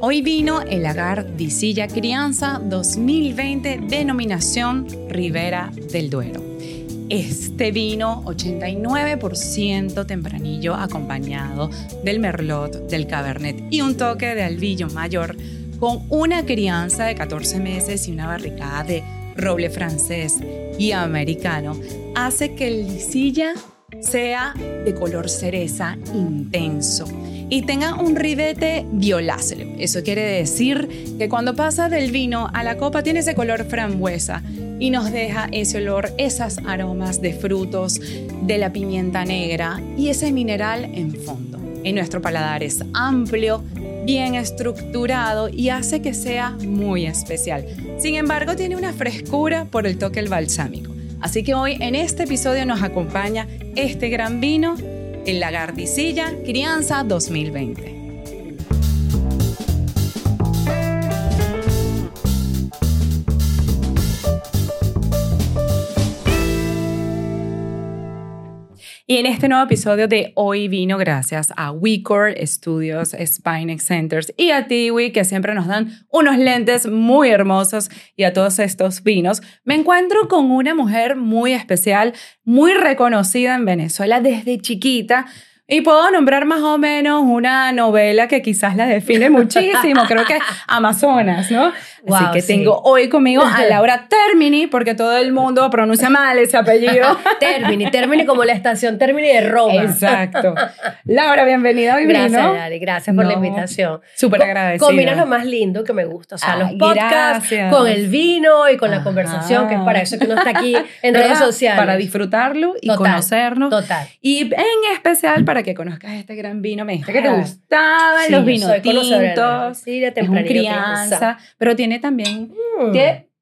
Hoy vino el Lagar Disilla Crianza 2020, denominación Ribera del Duero. Este vino 89% tempranillo acompañado del merlot, del cabernet y un toque de albillo mayor con una crianza de 14 meses y una barricada de roble francés y americano hace que el Disilla sea de color cereza intenso y tenga un ribete violáceo. Eso quiere decir que cuando pasa del vino a la copa tiene ese color frambuesa y nos deja ese olor, esas aromas de frutos, de la pimienta negra y ese mineral en fondo. En nuestro paladar es amplio, bien estructurado y hace que sea muy especial. Sin embargo, tiene una frescura por el toque del balsámico. Así que hoy en este episodio nos acompaña este gran vino, el Lagardicilla Crianza 2020. Y en este nuevo episodio de Hoy Vino, gracias a WeCore Studios, Spinex Centers y a Tiwi, que siempre nos dan unos lentes muy hermosos y a todos estos vinos, me encuentro con una mujer muy especial, muy reconocida en Venezuela desde chiquita. Y puedo nombrar más o menos una novela que quizás la define muchísimo, creo que Amazonas, ¿no? Así que tengo hoy conmigo a Laura Termini, porque todo el mundo pronuncia mal ese apellido. Termini, Termini como la estación Termini de Roma. Exacto. Laura, bienvenida hoy Gracias, Dari, gracias por la invitación. Súper agradecida. Combina lo más lindo que me gusta, o sea, los podcasts con el vino y con la conversación, que es para eso que uno está aquí en redes sociales. Para disfrutarlo y conocernos. Total. Y en especial para que conozcas este gran vino. Me dijiste que te gustaban los vinos tintos. Sí, de es crianza, pero tiene también... Mm.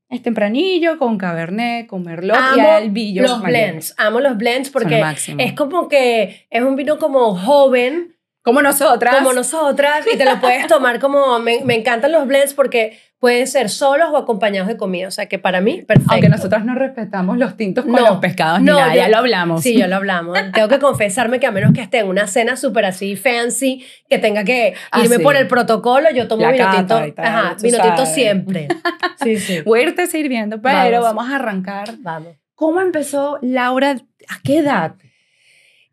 es tempranillo con cabernet, con merlot y albillo. Los blends, amo los blends porque es como que es un vino como joven. Como nosotras. Como nosotras y te lo puedes tomar como... Me, me encantan los blends porque pueden ser solos o acompañados de comida. O sea que para mí, perfecto. Aunque nosotros no respetamos los tintos con los pescados no, nada, ya, lo hablamos. Sí, ya lo hablamos. Tengo que confesarme que a menos que esté en una cena súper así fancy, que tenga que ah, irme por el protocolo, yo tomo vino tinto. Ajá, vino tinto siempre. Sí, sí. Voy a irte sirviendo, pero vamos. a arrancar. Vamos. ¿Cómo empezó Laura? ¿A qué edad?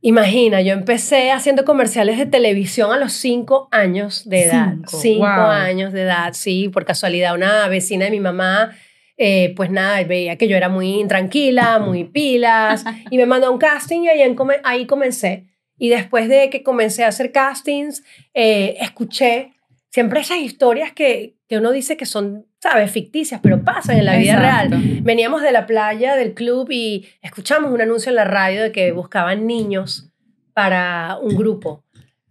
Imagina, yo empecé haciendo comerciales de televisión a los cinco años de edad. Cinco, años de edad, sí, por casualidad. Una vecina de mi mamá, eh, pues nada, veía que yo era muy intranquila, muy pilas, y me mandó a un casting y ahí, ahí comencé. Y después de que comencé a hacer castings, eh, escuché siempre esas historias que, que uno dice que son, ¿sabes?, ficticias, pero pasan en la vida real. Veníamos de la playa, del club, y escuchamos un anuncio en la radio de que buscaban niños para un grupo.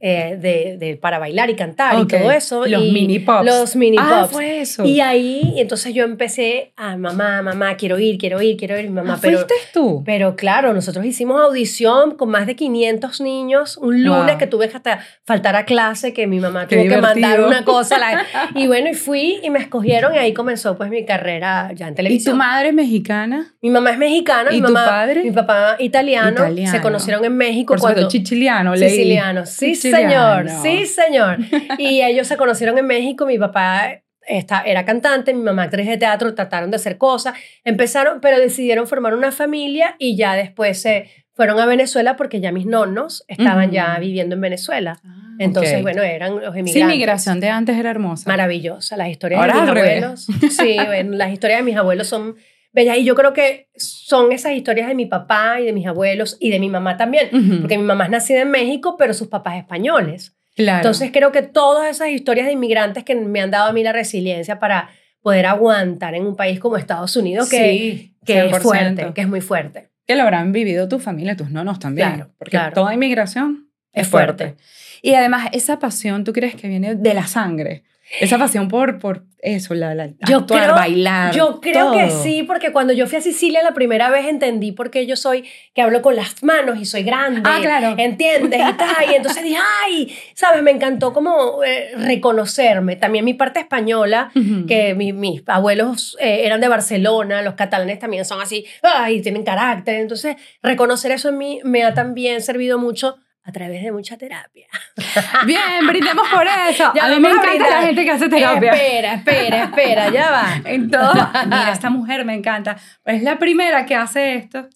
Eh, de, de, para bailar y cantar y todo eso. Los mini pops. Los mini ah, pops. fue eso. Y ahí, entonces yo empecé a mamá, mamá, quiero ir, quiero ir, quiero ir, mamá. Ah, pero, ¿Fuiste tú? Pero claro, nosotros hicimos audición con más de 500 niños un lunes que tuve que hasta faltar a clase, que mi mamá tuvo que mandar una cosa. y bueno, y fui y me escogieron y ahí comenzó pues mi carrera ya en televisión. ¿Y tu madre mexicana? Mi mamá es mexicana. ¿Y mi tu mamá, padre? Mi papá italiano. Se conocieron en México. Por cuando, chichiliano, Siciliano, sí señor, sí señor. Y ellos se conocieron en México, mi papá era cantante, mi mamá actriz de teatro, trataron de hacer cosas, empezaron, pero decidieron formar una familia y ya después se fueron a Venezuela porque ya mis nonos estaban ya viviendo en Venezuela. Ah, Entonces, bueno, eran los emigrantes. Sí, migración de antes era hermosa. Maravillosa. Las historias de mis abuelos. Sí, las historias de mis abuelos son bellas. Y yo creo que son esas historias de mi papá y de mis abuelos y de mi mamá también. Porque mi mamá es nacida en México, pero sus papás españoles. Entonces creo que todas esas historias de inmigrantes que me han dado a mí la resiliencia para poder aguantar en un país como Estados Unidos que, que es fuerte, que es muy fuerte. Que lo habrán vivido tu familia, tus nonos también. Claro, porque toda inmigración es, fuerte. Y además esa pasión, ¿tú crees que viene de la sangre? Esa pasión por, por eso, la, la yo actuar, creo, bailar. Yo creo que sí, porque cuando yo fui a Sicilia la primera vez entendí por qué yo soy, que hablo con las manos y soy grande. Ah, claro. ¿Entiendes? Y, tal, y entonces dije, ay, ¿sabes? Me encantó como eh, reconocerme. También mi parte española, que mis abuelos eh, eran de Barcelona, los catalanes también son así, ay, tienen carácter. Entonces, reconocer eso en mí me ha también servido mucho a través de mucha terapia. Bien, brindemos por eso. a mí me encanta la gente que hace terapia. Espera, espera, espera, ya va. Entonces, mira, esta mujer me encanta. Es la primera que hace esto.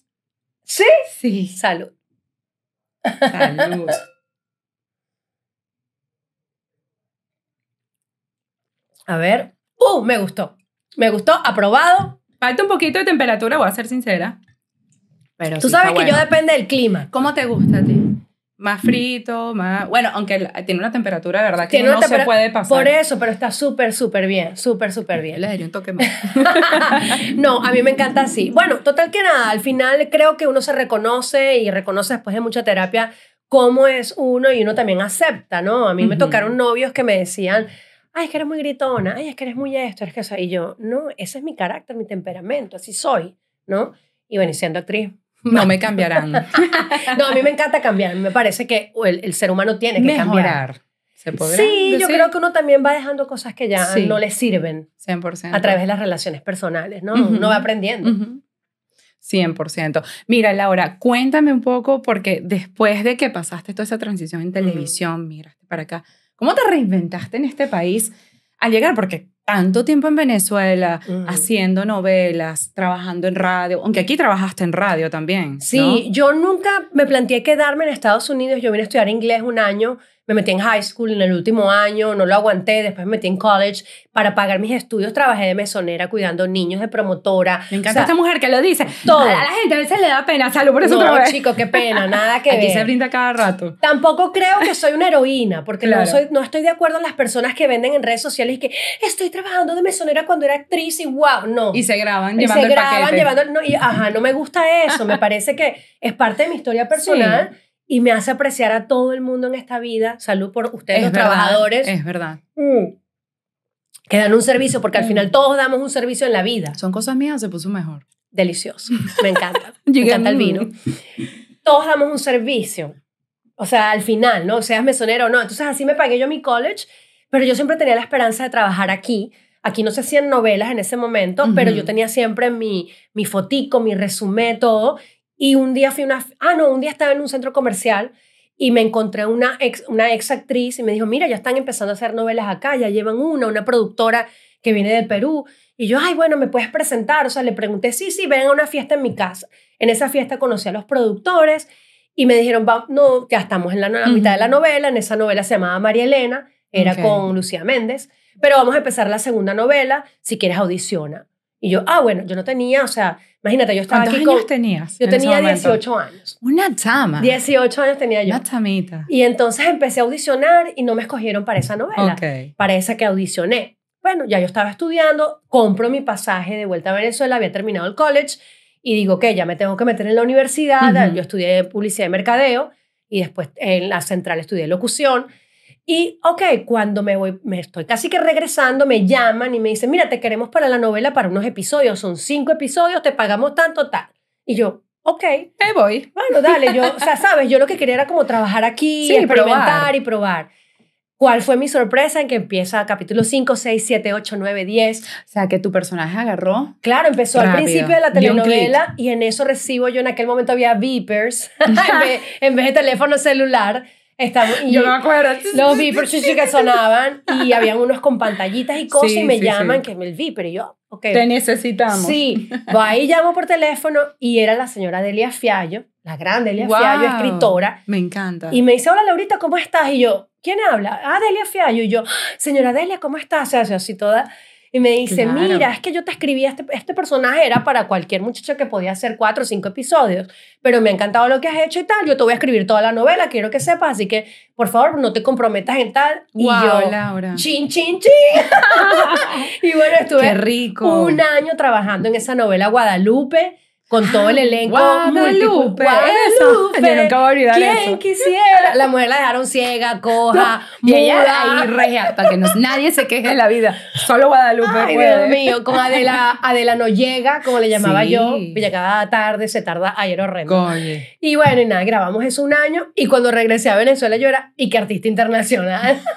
¿Sí? Sí. Salud. Salud. A ver. ¡Uh! Me gustó. Me gustó. Aprobado. Falta un poquito de temperatura, voy a ser sincera. Pero Tú sí sabes que yo depende del clima. ¿Cómo te gusta a ti? Más frito, más... Bueno, aunque tiene una temperatura, de verdad, que no se puede pasar. Por eso, pero está súper, súper bien. Súper, súper bien. le daría un toque más. no, a mí me encanta así. Bueno, total que nada, al final creo que uno se reconoce y reconoce después de mucha terapia cómo es uno y uno también acepta, ¿no? A mí me Ujú. tocaron novios que me decían, ay, es que eres muy gritona, ay, es que eres muy esto, eres que eso. Y yo, no, ese es mi carácter, mi temperamento, así soy, ¿no? Y bueno, y siendo actriz. No me cambiarán. No, a mí me encanta cambiar. Me parece que el, el ser humano tiene que cambiar. ¿Se podrá Sí, yo creo que uno también va dejando cosas que ya Sí. no le sirven 100%. a través de las relaciones personales, ¿no? Uno va aprendiendo. Ujú. 100%. Mira, Laura, cuéntame un poco, porque después de que pasaste toda esa transición en televisión, miraste para acá, ¿cómo te reinventaste en este país al llegar? Porque tanto tiempo en Venezuela, haciendo novelas, trabajando en radio, aunque aquí trabajaste en radio también. Sí, yo nunca me planteé quedarme en Estados Unidos. Yo vine a estudiar inglés un año, me metí en high school en el último año, no lo aguanté, después me metí en college para pagar mis estudios. Trabajé de mesonera cuidando niños, de promotora. Me encanta O sea, esta mujer que lo dice. todo. A la gente a veces le da pena. Salud por eso no, otra vez. chico, qué pena, nada que Aquí ver. se brinda cada rato. Tampoco creo que soy una heroína, porque no, Claro. soy, no estoy de acuerdo en las personas que venden en redes sociales y que estoy trabajando de mesonera cuando era actriz y wow, no. Y se graban Y llevando se el graban paquete. llevando, no, y, ajá, no me gusta eso, me parece que es parte de mi historia personal y me hace apreciar a todo el mundo en esta vida. Salud por ustedes, Es los verdad, trabajadores, Es verdad. mm, que dan un servicio, porque al Mm. final todos damos un servicio en la vida. Son cosas mías, se puso mejor. Delicioso, me encanta, me encanta el vino. Todos damos un servicio, o sea, al final, ¿no? Seas mesonero o no. Entonces así me pagué yo mi college, pero yo siempre tenía la esperanza de trabajar aquí. Aquí no se hacían novelas en ese momento, pero Ujú. yo tenía siempre mi, mi fotico, mi resumen, todo. Y un día fui a una... Ah, no, un día estaba en un centro comercial y me encontré una ex, una ex actriz y me dijo, mira, ya están empezando a hacer novelas acá, ya llevan una, una productora que viene del Perú. Y yo, ay, bueno, ¿me puedes presentar? O sea, le pregunté, sí, sí, ven a una fiesta en mi casa. En esa fiesta conocí a los productores y me dijeron, no, ya estamos en la, la mitad de la novela. En esa novela se llamaba María Elena, era con Lucía Méndez, pero vamos a empezar la segunda novela, si quieres audiciona. Y yo, ah, bueno, yo no tenía, o sea, imagínate, yo estaba ¿Cuántos aquí años con... tenías? Yo tenía momento? 18 años. Una chama. 18 años tenía yo. Una chamita. Y entonces empecé a audicionar y no me escogieron para esa novela, Ok. para esa que audicioné. Bueno, ya yo estaba estudiando, compro mi pasaje de vuelta a Venezuela, había terminado el college y digo que ya me tengo que meter en la universidad. Ujú. Yo estudié publicidad y mercadeo y después en la central estudié locución. Y, ok, cuando me voy, me estoy casi que regresando, me llaman y me dicen, mira, te queremos para la novela para unos episodios, son cinco episodios, te pagamos tanto, tal. Y yo, ok, Me voy. bueno, dale, yo, o sea, sabes, yo lo que quería era como trabajar aquí, Sí, experimentar probar. y probar. ¿Cuál fue mi sorpresa? En que empieza capítulo 5, 6, 7, 8, 9, 10. O sea, que tu personaje agarró. Claro, empezó al Rápido. principio de la telenovela y en eso recibo yo, en aquel momento había beepers, en, vez, en vez de teléfono celular. Estamos, y acuerdo. los beepers sí, sí que sonaban y habían unos con pantallitas y cosas Sí, y me sí, llaman, sí. que el beeper y yo, ok. Te necesitamos. Sí, ahí llamo por teléfono y era la señora Delia Fiallo, la gran Delia Wow. Fiallo, escritora. Me encanta. Y me dice, hola Laurita, ¿cómo estás? Y yo, ¿quién habla? Ah, Delia Fiallo. Y yo, señora Delia, ¿cómo estás? Se hace así toda. Y me dice, Claro. mira, es que yo te escribí, este, este personaje era para cualquier muchacha que podía hacer cuatro o cinco episodios, pero me ha encantado lo que has hecho y tal, yo te voy a escribir toda la novela, quiero que sepas, así que por favor no te comprometas en tal. wow, y yo, Laura. chin, chin, chin. y bueno, estuve Qué rico. un año trabajando en esa novela Guadalupe, con todo el elenco. Guadalupe, multiple- eso. Yo nunca voy a olvidar ¿Quién eso. quisiera? La mujer la dejaron ciega, coja, Y ella muda. ahí regia, para que no- nadie se queje de la vida. Solo Guadalupe Ay, puede. Dios mío, con Adela, Adela no llega, como le llamaba Sí. yo, y cada tarde se tarda, ayer horrendo. Coño. Y bueno, y nada, grabamos eso un año, y cuando regresé a Venezuela yo era, y que artista internacional.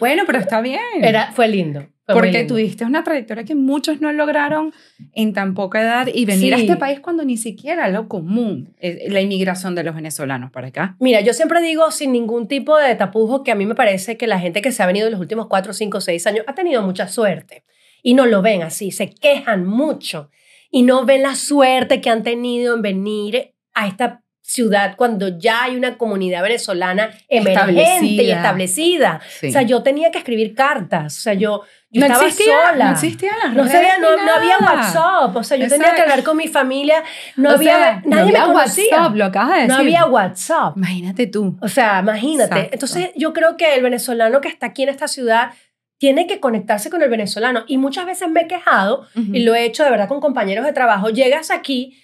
Bueno, pero está bien. Era, fue lindo, porque tuviste una trayectoria que muchos no lograron en tan poca edad y venir a este país cuando ni siquiera lo común, eh, la inmigración de los venezolanos para acá. Mira, yo siempre digo sin ningún tipo de tapujo que a mí me parece que la gente que se ha venido en los últimos cuatro, cinco, seis años ha tenido mucha suerte y no lo ven así, se quejan mucho y no ven la suerte que han tenido en venir a esta ciudad cuando ya hay una comunidad venezolana emergente y establecida. O sea, yo tenía que escribir cartas, o sea, yo, yo estaba sola. No existían las no redes no, no, había WhatsApp, o sea, yo tenía que hablar con mi familia, no había, nadie me conocía. WhatsApp, lo acabas de decir. No había WhatsApp. Imagínate tú. O sea, imagínate. Entonces, yo creo que el venezolano que está aquí en esta ciudad tiene que conectarse con el venezolano. Y muchas veces me he quejado, y lo he hecho de verdad con compañeros de trabajo, llegas aquí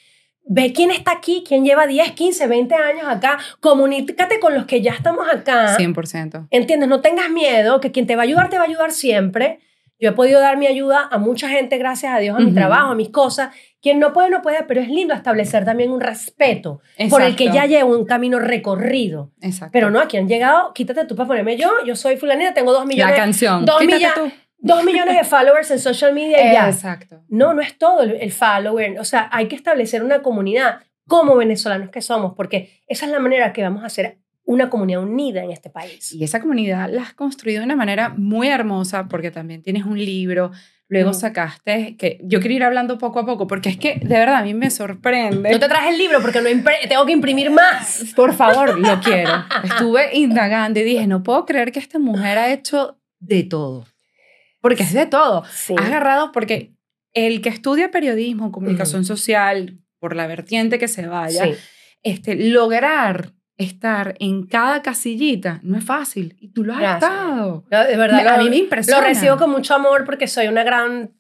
Ve quién está aquí, quién lleva 10, 15, 20 años acá. Comunícate con los que ya estamos acá. 100%. ¿Entiendes? No tengas miedo, que quien te va a ayudar, te va a ayudar siempre. Yo he podido dar mi ayuda a mucha gente, gracias a Dios, a mi trabajo, a mis cosas. Quien no puede, no puede, pero es lindo establecer también un respeto por el que ya lleva un camino recorrido. Exacto. Pero no, aquí han llegado, quítate tú para ponerme yo, yo soy fulanita, tengo dos millones. La canción. Dos millones. Dos millones de followers en social media y ya. Exacto. No, no es todo el, follower. O sea, hay que establecer una comunidad como venezolanos que somos, porque esa es la manera que vamos a hacer una comunidad unida en este país. Y esa comunidad la has construido de una manera muy hermosa, porque también tienes un libro, luego sacaste, que yo quiero ir hablando poco a poco, porque es que de verdad a mí me sorprende. No te traje el libro porque no tengo que imprimir más. Por favor, lo quiero. Estuve indagando y dije, no puedo creer que esta mujer ha hecho de todo porque es de todo. Has agarrado porque el que estudia periodismo, comunicación social, por la vertiente que se vaya, este, lograr estar en cada casillita no es fácil y tú lo has estado. de verdad, a mí me impresiona. Lo recibo con mucho amor porque soy una gran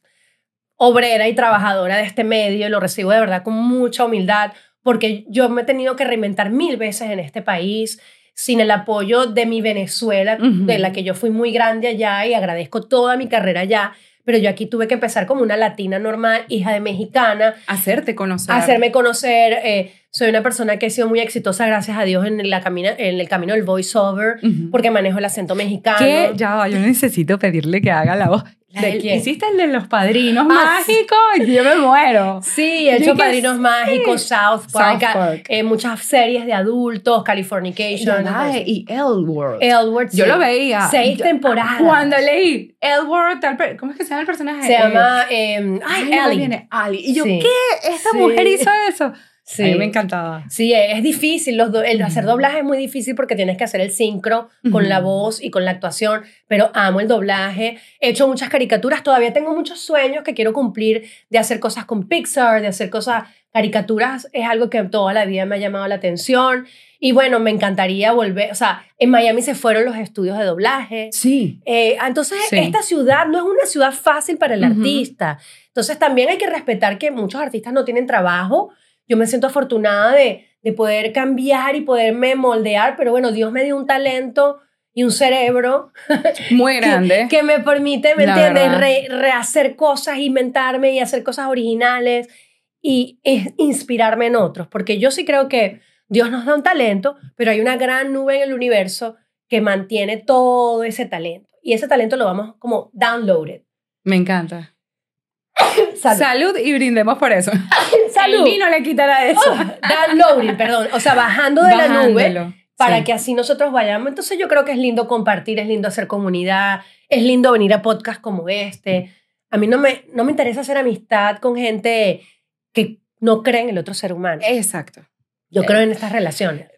obrera y trabajadora de este medio y lo recibo de verdad con mucha humildad porque yo me he tenido que reinventar mil veces en este país sin el apoyo de mi Venezuela, de la que yo fui muy grande allá y agradezco toda mi carrera allá, pero yo aquí tuve que empezar como una latina normal, hija de mexicana. Hacerte conocer. Hacerme conocer. Eh, soy una persona que he sido muy exitosa, gracias a Dios, en, la camina, en el camino del voiceover, porque manejo el acento mexicano. Que ya, yo necesito pedirle que haga la voz. ¿De quién? Hiciste el de los padrinos ah, mágicos y yo me muero. Sí, he hecho padrinos mágicos, South Park, eh, muchas series de adultos, Californication. y Elwood. Elwood, Yo lo veía. Seis temporadas. Cuando leí Elwood, ¿cómo es que se llama el personaje? Se llama, eh, ay, Ali. Ali. Y yo, ¿qué? ¿Esta mujer hizo eso? Sí. A mí me encantaba. Sí, es difícil. Los el hacer doblaje es muy difícil porque tienes que hacer el sincro con la voz y con la actuación, pero amo el doblaje. He hecho muchas caricaturas. Todavía tengo muchos sueños que quiero cumplir de hacer cosas con Pixar, de hacer cosas. Caricaturas es algo que toda la vida me ha llamado la atención. Y bueno, me encantaría volver. O sea, en Miami se fueron los estudios de doblaje. Sí. Eh, entonces, esta ciudad no es una ciudad fácil para el artista. Entonces, también hay que respetar que muchos artistas no tienen trabajo yo me siento afortunada de, de poder cambiar y poderme moldear, pero bueno, Dios me dio un talento y un cerebro muy grande que, me permite, ¿me entiendes? rehacer cosas, inventarme y hacer cosas originales y inspirarme en otros, porque yo sí creo que Dios nos da un talento, pero hay una gran nube en el universo que mantiene todo ese talento y ese talento lo vamos como downloaded. Me encanta. Salud. y brindemos por eso. Salud. El vino le quitará eso. Oh, downloading, perdón. O sea, bajando de la nube para que así nosotros vayamos. Entonces yo creo que es lindo compartir, es lindo hacer comunidad, es lindo venir a podcasts como este. A mí no me, no me interesa hacer amistad con gente que no cree en el otro ser humano. Exacto. Yo creo en estas relaciones.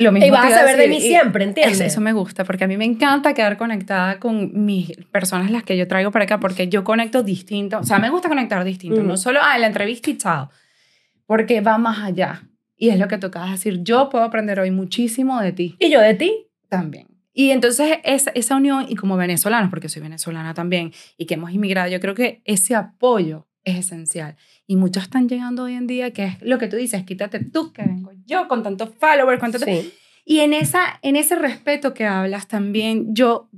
Lo mismo y vas a saber de mí siempre, ¿entiendes? Eso, me gusta, porque a mí me encanta quedar conectada con mis personas, las que yo traigo para acá, porque yo conecto distinto. O sea, me gusta conectar distinto. No mm. solo, a la entrevista y chao. Porque va más allá. Y es lo que tocaba decir. Yo puedo aprender hoy muchísimo de ti. ¿Y yo de ti? También. Y entonces esa, esa unión, y como venezolanos, porque soy venezolana también, y que hemos inmigrado, yo creo que ese apoyo es esencial. Y muchos están llegando hoy en día, que es lo que tú dices, quítate tú, que vengo yo con tantos followers, con tanto... Y en, esa, en ese respeto que hablas también, yo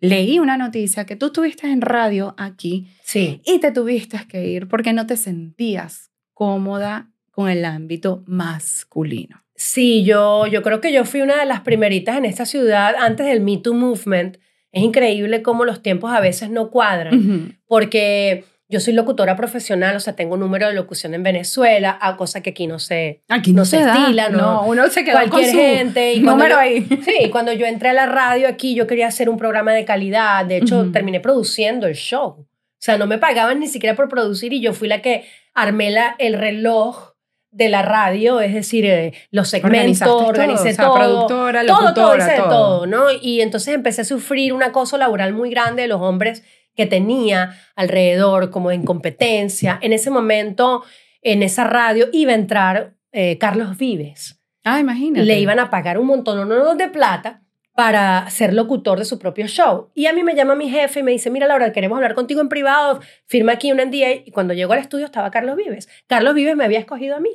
leí una noticia que tú estuviste en radio aquí sí. y te tuviste que ir porque no te sentías cómoda con el ámbito masculino. Sí, yo, yo creo que yo fui una de las primeritas en esta ciudad antes del Me Too Movement es increíble cómo los tiempos a veces no cuadran, porque yo soy locutora profesional, o sea, tengo un número de locución en Venezuela, a cosa que aquí no se, aquí no, se, estila, no, uno se queda cualquier con su gente. Y número yo, ahí. Sí, cuando yo entré a la radio aquí, yo quería hacer un programa de calidad, de hecho, Ujú. terminé produciendo el show. O sea, no me pagaban ni siquiera por producir y yo fui la que armé la, el reloj de la radio, es decir, eh, los segmentos, Organizaste todo, organicé o sea, todo. productora, todo, todo, hice todo. todo, ¿no? Y entonces empecé a sufrir un acoso laboral muy grande de los hombres que tenía alrededor, como en competencia. En ese momento, en esa radio, iba a entrar eh, Carlos Vives. Ah, imagínate. Le iban a pagar un montón no, de plata para ser locutor de su propio show. Y a mí me llama mi jefe y me dice, mira Laura, queremos hablar contigo en privado, firma aquí un NDA. Y cuando llego al estudio estaba Carlos Vives. Carlos Vives me había escogido a mí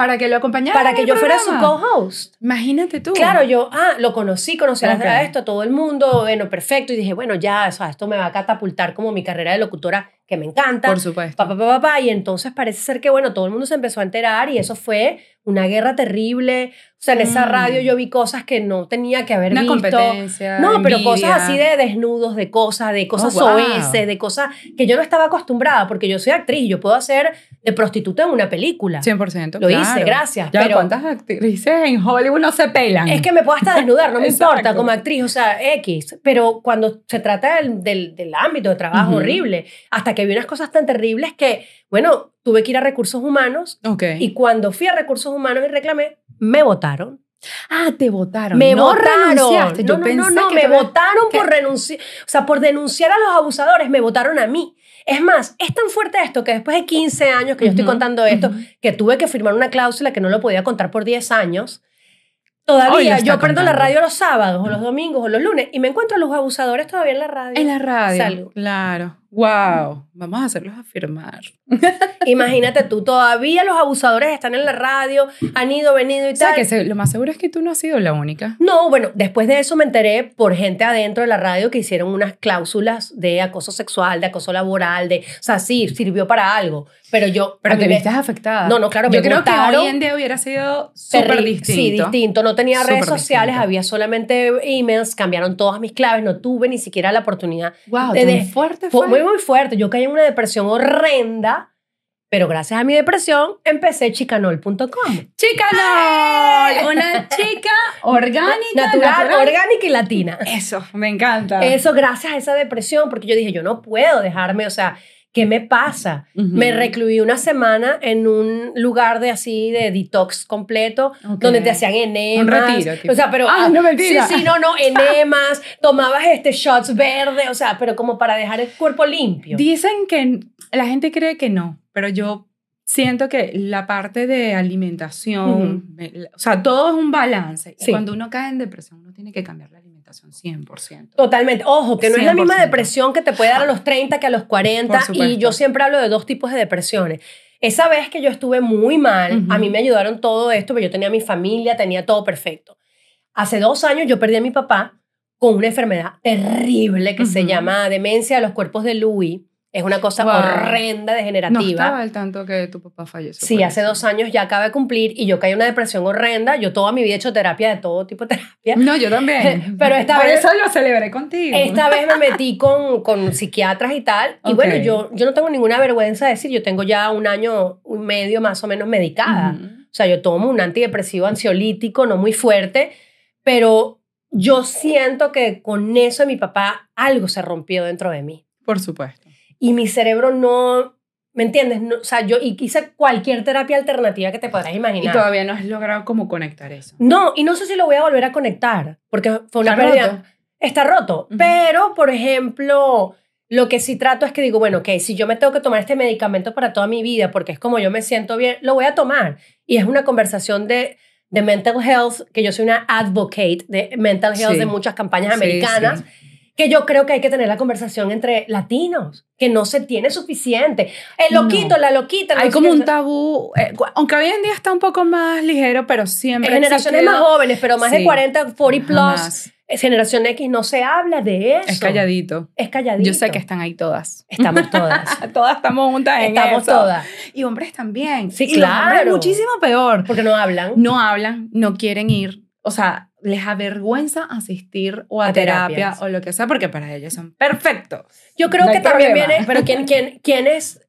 Para que lo acompañara. para que yo fuera su co-host. Imagínate tú. Claro, yo, ah, lo conocí, conocí a las Ok. de esto, todo el mundo, bueno, perfecto. Y dije, bueno, ya, o sea, esto me va a catapultar como mi carrera de locutora, que me encanta. Por supuesto. Pa, pa, pa. Y entonces parece ser que, bueno, todo el mundo se empezó a enterar y eso fue una guerra terrible. O sea, en esa Mm. radio yo vi cosas que no tenía que haber Una visto. competencia. No, pero envidia. cosas así de desnudos, de cosas, de cosas Oh, wow. de cosas que yo no estaba acostumbrada, porque yo soy actriz y yo puedo hacer de prostituta en una película. 100%. Lo hice, gracias, Ya, pero- ¿cuántas actrices en Hollywood no se pelan? Es que me puedo hasta desnudar, no me importa como actriz, o sea, X. Pero cuando se trata del, del, del ámbito de trabajo horrible, hasta que vi unas cosas tan terribles que, bueno, tuve que ir a recursos humanos Ok. y cuando fui a recursos humanos y reclamé, me votaron. ah, te votaron. Me no votaron. renunciaste. Yo No, no, pensé no, no, que me votaron por renunciar, o sea, por denunciar a los abusadores, me votaron a mí. Es más, es tan fuerte esto que después de 15 años que yo estoy contando esto, ujú. que tuve que firmar una cláusula que no lo podía contar por 10 años. Todavía yo prendo la contando. radio los sábados o los domingos o los lunes y me encuentro a los abusadores todavía en la radio. En la radio. Salud. Claro. Wow. Vamos a hacerlos afirmar. Imagínate tú, todavía los abusadores están en la radio, han ido, venido y O sea, tal. que se- lo más seguro es que tú no has sido la única. No, bueno, después de eso me enteré por gente adentro de la radio que hicieron unas cláusulas de acoso sexual, de acoso laboral, de, o sea, sí, sirvió para algo, pero yo... Pero te viste afectada. No, no, claro, Yo me creo que hoy en día hubiera sido súper distinto. Sí, distinto. No tenía redes sociales, distinto. había solamente emails, cambiaron todas mis claves, no tuve ni siquiera la oportunidad. Wow, de- fuerte Fue fue. Muy, muy fuerte. Yo caí en una depresión horrenda, pero gracias a mi depresión empecé chicanol.com. Chica no, una chica orgánica, Natural, orgánica y latina. Eso, me encanta. Eso gracias a esa depresión, porque yo dije, yo no puedo dejarme, o sea, ¿qué me pasa? Ujú. Me recluí una semana en un lugar de así, de detox completo, Ok. donde te hacían enemas. Un retiro, tipo. O sea, pero... Ah, no, mentira. Sí, sí, no, no, enemas, tomabas este shots verdes, o sea, pero como para dejar el cuerpo limpio. Dicen que la gente cree que no, pero yo siento que la parte de alimentación, me- o sea, todo es un balance. Y Sí. cuando uno cae en depresión, uno tiene que cambiar la alimentación 100%. Totalmente. Ojo, que no es la misma 100%. depresión que te puede dar a los 30 que a los 40. Por supuesto. Y yo siempre hablo de dos tipos de depresiones. Esa vez que yo estuve muy mal, a mí me ayudaron todo esto, pero yo tenía mi familia, tenía todo perfecto. Hace dos años yo perdí a mi papá con una enfermedad terrible que se llama demencia de los cuerpos de Louis. Es una cosa Wow. horrenda, No degenerativa. estaba al tanto que tu papá falleció. Sí, hace eso. dos años ya acaba de cumplir y yo caí en una depresión horrenda. Yo toda mi vida he hecho terapia de todo tipo de terapia. No, yo también. Pero esta por vez- eso lo celebré contigo. Esta vez me metí con, con psiquiatras y tal. Y Ok. bueno, yo, yo no tengo ninguna vergüenza de decir, yo tengo ya un año y medio más o menos medicada. O sea, yo tomo un antidepresivo ansiolítico, no muy fuerte, pero yo siento que con eso de mi papá algo se rompió dentro de mí. Por supuesto. Y mi cerebro no, ¿me entiendes? No, o sea, yo y hice cualquier terapia alternativa que te podrás Y imaginar. todavía no has logrado como conectar eso. No, y no sé si lo voy a volver a conectar, porque fue una Está pérdida. roto. Está roto. Ujú. Pero, por ejemplo, lo que sí trato es que digo, bueno, ok, si yo me tengo que tomar este medicamento para toda mi vida, porque es como yo me siento bien, lo voy a tomar. Y es una conversación de, de mental health, que yo soy una advocate de mental health Sí. de muchas campañas Sí, americanas. sí. Que yo creo que hay que tener la conversación entre latinos, que no se tiene suficiente. El No. loquito, la loquita. no Hay como un tabú, eh, aunque hoy en día está un poco más ligero, pero siempre. En generaciones existió- más jóvenes, pero más de Sí. 40, 40 plus, Jamás. generación X, no se habla de eso. Es calladito. Es calladito. Yo sé que están ahí todas. Estamos todas. todas estamos juntas en Estamos eso. todas. Y hombres también. Sí, Y los hombres claro. muchísimo peor. Porque no hablan. No hablan, no quieren ir. O sea, les avergüenza asistir o a, terapia o lo que sea, porque para ellos son perfectos. Yo creo que también viene, pero ¿quién, quién, quién es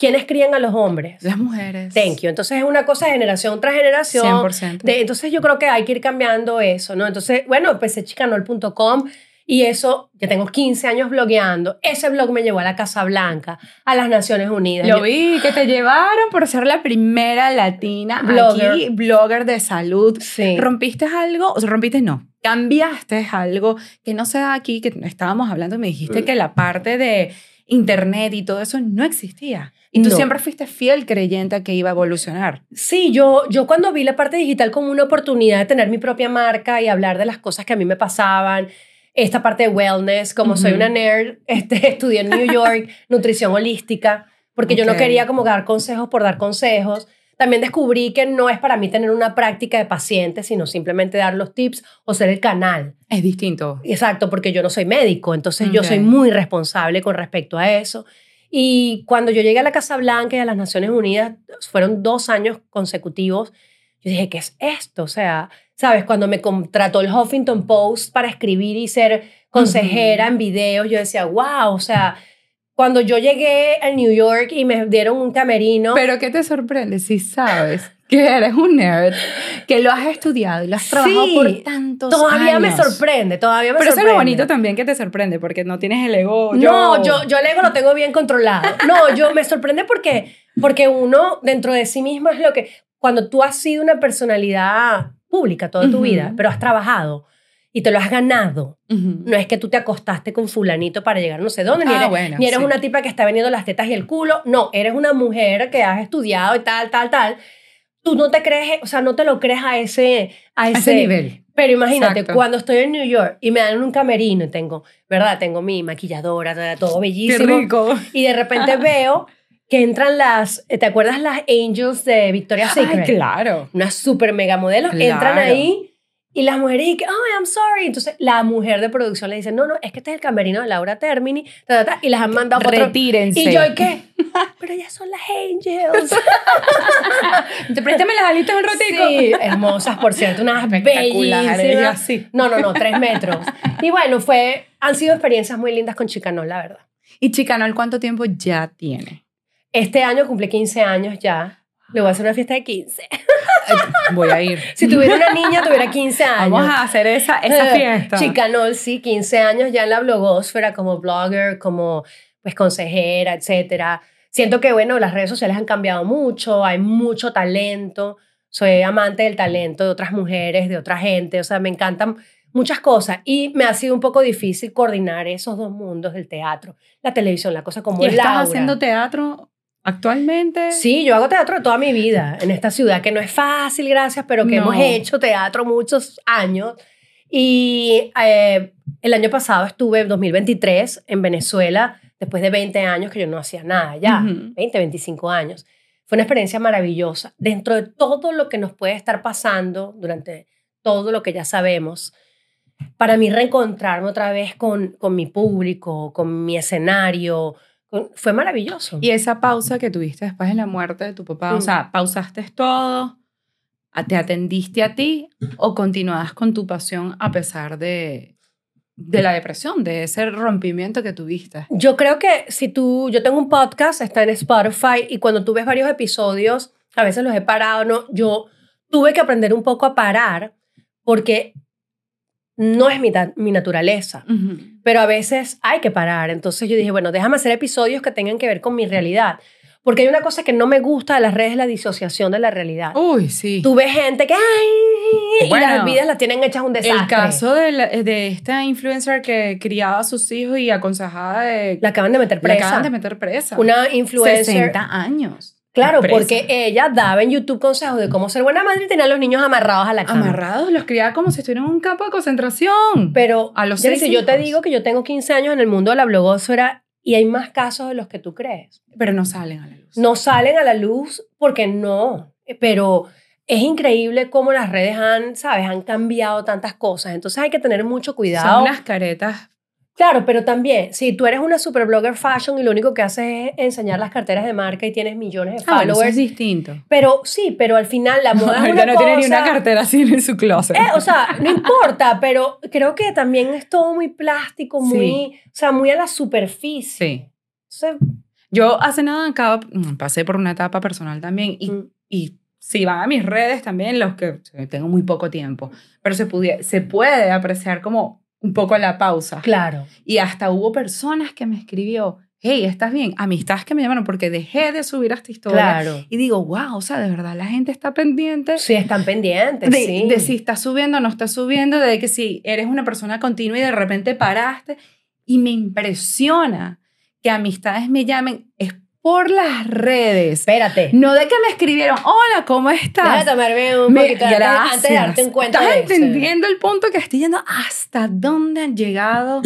¿Quiénes crían a los hombres? Las mujeres. Thank you. Entonces es una cosa de generación tras generación. 100%. De, entonces yo creo que hay que ir cambiando eso, ¿no? Entonces, bueno, empecé chicanol.com y eso, ya tengo 15 años blogueando. Ese blog me llevó a la Casa Blanca, a las Naciones Unidas. Lo vi, que te llevaron por ser la primera latina blogger, aquí, blogger de salud. Sí. ¿Rompiste algo? O sea, rompiste no. Cambiaste algo que no se da aquí, que estábamos hablando, me dijiste mm. que la parte de internet y todo eso no existía. Y tú siempre fuiste fiel creyente a que iba a evolucionar. Sí, yo, yo cuando vi la parte digital como una oportunidad de tener mi propia marca y hablar de las cosas que a mí me pasaban, esta parte de wellness, como soy una nerd, este, estudié en New York nutrición holística, porque yo no quería como dar consejos por dar consejos. También descubrí que no es para mí tener una práctica de paciente, sino simplemente dar los tips o ser el canal. Es distinto. Exacto, porque yo no soy médico, entonces yo soy muy responsable con respecto a eso. Y cuando yo llegué a la Casa Blanca y a las Naciones Unidas, fueron dos años consecutivos, yo dije, ¿qué es esto? O sea, ¿sabes? Cuando me contrató el Huffington Post para escribir y ser consejera en videos, yo decía, wow, o sea, cuando yo llegué a New York y me dieron un camerino. Pero ¿qué te sorprende si sabes que eres un nerd, que lo has estudiado y lo has trabajado por tantos todavía años? me sorprende, todavía me Pero sorprende. Pero eso es lo bonito también que te sorprende, porque no tienes el ego. No, yo, yo el ego lo tengo bien controlado. No, yo me sorprende porque, porque uno dentro de sí mismo es lo que. Cuando tú has sido una personalidad pública toda tu vida, pero has trabajado y te lo has ganado. No es que tú te acostaste con fulanito para llegar no sé dónde, ni ah, eres, ni eres una tipa que está vendiendo las tetas y el culo. No, eres una mujer que has estudiado y tal, tal, tal. Tú no te crees, o sea, no te lo crees a ese, a ese, nivel. Pero imagínate, cuando estoy en New York y me dan un camerino y tengo, ¿verdad? Tengo mi maquilladora, todo bellísimo. Qué rico. Y de repente veo que entran las, ¿te acuerdas las Angels de Victoria's Secret? Ay, claro. Unas super mega modelos. Entran ahí y las mujeres dicen, oh, I'm sorry. Entonces la mujer de producción le dice, no, no, es que este es el camerino de Laura Termini. y las han mandado por Retírense. Y yo, ¿y qué? Pero ya son las angels. Préstame las alitas un ratico. Sí, hermosas, por cierto, unas bellísimas. Sí. No, no, no, tres metros. Y bueno, fue, han sido experiencias muy lindas con Chicanol, la verdad. ¿Y Chicanol cuánto tiempo ya tiene? Este año cumple 15 años ya. Le voy a hacer una fiesta de 15. Voy a ir. Si tuviera una niña, tuviera 15 años. Vamos a hacer esa, esa fiesta. Chicanol, sí, 15 años ya en la blogosfera como blogger, como pues consejera, etcétera. Siento que, bueno, las redes sociales han cambiado mucho, hay mucho talento. Soy amante del talento de otras mujeres, de otra gente. O sea, me encantan muchas cosas y me ha sido un poco difícil coordinar esos dos mundos del teatro, la televisión, la cosa como ¿Y estás haciendo teatro ¿Actualmente? Sí, yo hago teatro toda mi vida en esta ciudad, que no es fácil, gracias, pero que hemos hecho teatro muchos años. Y eh, el año pasado estuve, en 2023, en Venezuela, después de 20 años que yo no hacía nada ya, 20, 25 años. Fue una experiencia maravillosa. Dentro de todo lo que nos puede estar pasando, durante todo lo que ya sabemos, para mí reencontrarme otra vez con, con mi público, con mi escenario, fue maravilloso. Y esa pausa que tuviste después de la muerte de tu papá, o mm. sea, pausaste todo, te atendiste a ti o continuabas con tu pasión a pesar de, de la depresión, de ese rompimiento que tuviste? Yo creo que si tú, yo tengo un podcast, está en Spotify, y cuando tú ves varios episodios, a veces los he parado, ¿no? Yo tuve que aprender un poco a parar porque no es mi, mi naturaleza, pero a veces hay que parar. Entonces yo dije, bueno, déjame hacer episodios que tengan que ver con mi realidad. Porque hay una cosa que no me gusta de las redes, la disociación de la realidad. Uy, sí. Tú ves gente que, ay, y las vidas las tienen hechas un desastre. El caso de, de, esta influencer que criaba a sus hijos y aconsejaba de... La acaban de meter presa. La acaban de meter presa. Una influencer... 60 años. Claro, porque ella daba en YouTube consejos de cómo ser buena madre y tenía a los niños amarrados a la cama. Amarrados, los criaba como si estuvieran en un campo de concentración. Pero a los seis yo te digo que yo tengo 15 años en el mundo de la blogosfera y hay más casos de los que tú crees. Pero no salen a la luz. No salen a la luz porque no, pero es increíble cómo las redes han, ¿sabes? Han cambiado tantas cosas. Entonces hay que tener mucho cuidado. Son unas caretas Claro, pero también, si tú eres una super blogger fashion y lo único que haces es enseñar las carteras de marca y tienes millones de Ah, followers. eso es distinto. Pero sí, pero al final la moda es Ahorita una no tiene ni una cosa- cartera así en su closet. Eh, o sea, no importa, pero creo que también es todo muy plástico, muy, Sí. o sea, muy a la superficie. sí. Entonces, Yo hace nada acabo, mm, pasé por una etapa personal también y, Mm. y si van a mis redes también, los que tengo muy poco tiempo, pero se, pudi- se puede apreciar como un poco la pausa. claro. Y hasta hubo personas que me escribió, hey, ¿estás bien? Amistades que me llamaron porque dejé de subir esta historia. Claro. Y digo, wow, o sea, de verdad la gente está pendiente Sí, están pendientes, de, sí. de si está subiendo o no está subiendo, de que si eres una persona continua y de repente paraste. Y me impresiona que amistades me llamen, es por las redes. Espérate. No de que me escribieron, hola, ¿cómo estás? de tomarme un Me- poquito antes, antes de darte un cuenta ¿Estás de entendiendo el punto que estoy yendo? ¿Hasta dónde han llegado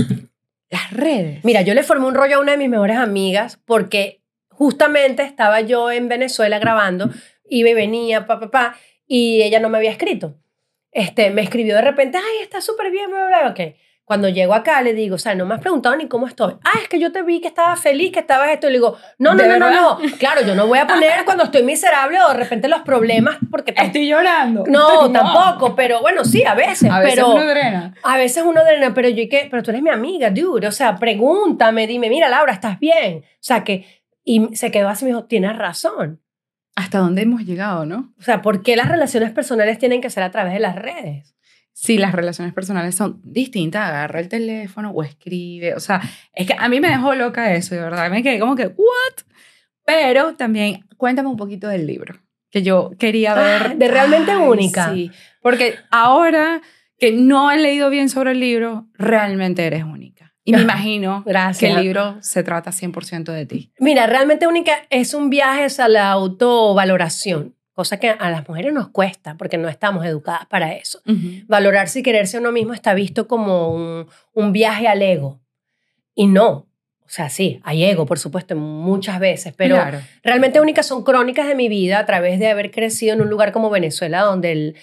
las redes? Mira, yo le formé un rollo a una de mis mejores amigas porque justamente estaba yo en Venezuela grabando, iba y venía, pa, pa, pa, y ella no me había escrito. Este, me escribió de repente, ay, está súper bien, bla, bla, bla, ok. Cuando llego acá le digo, o sea, no me has preguntado ni cómo estoy. Ah, es que yo te vi que estabas feliz, que estabas esto. Y le digo, no, no, ¿De no, no, no. Claro, yo no voy a poner cuando estoy miserable o de repente los problemas porque... Estoy llorando. No, tampoco, pero bueno, sí, a veces. A veces pero, uno drena. a veces uno drena, pero yo, ¿y ¿qué? Pero tú eres mi amiga, dude. O sea, pregúntame, dime, mira, Laura, ¿estás bien? O sea, que. Y se quedó así y me dijo, tienes razón. ¿Hasta dónde hemos llegado, no? O sea, ¿por qué las relaciones personales tienen que ser a través de las redes? Sí, las relaciones personales son distintas. Agarra el teléfono o escribe. O sea, es que a mí me dejó loca eso, de verdad. Me quedé como que, ¿what? Pero también, cuéntame un poquito del libro, que yo quería ver. Ah, de Realmente Ay, Única. Sí, porque ahora que no he leído bien sobre el libro, realmente eres única. Y me imagino que Gracias. el libro se trata 100% de ti. Mira, realmente única es un viaje a la autovaloración, cosa que a las mujeres nos cuesta porque no estamos educadas para eso. Valorarse y quererse a uno mismo está visto como un, un viaje al ego. Y no. O sea, sí, hay ego, por supuesto, muchas veces, pero Claro. realmente únicas son crónicas de mi vida a través de haber crecido en un lugar como Venezuela, donde el,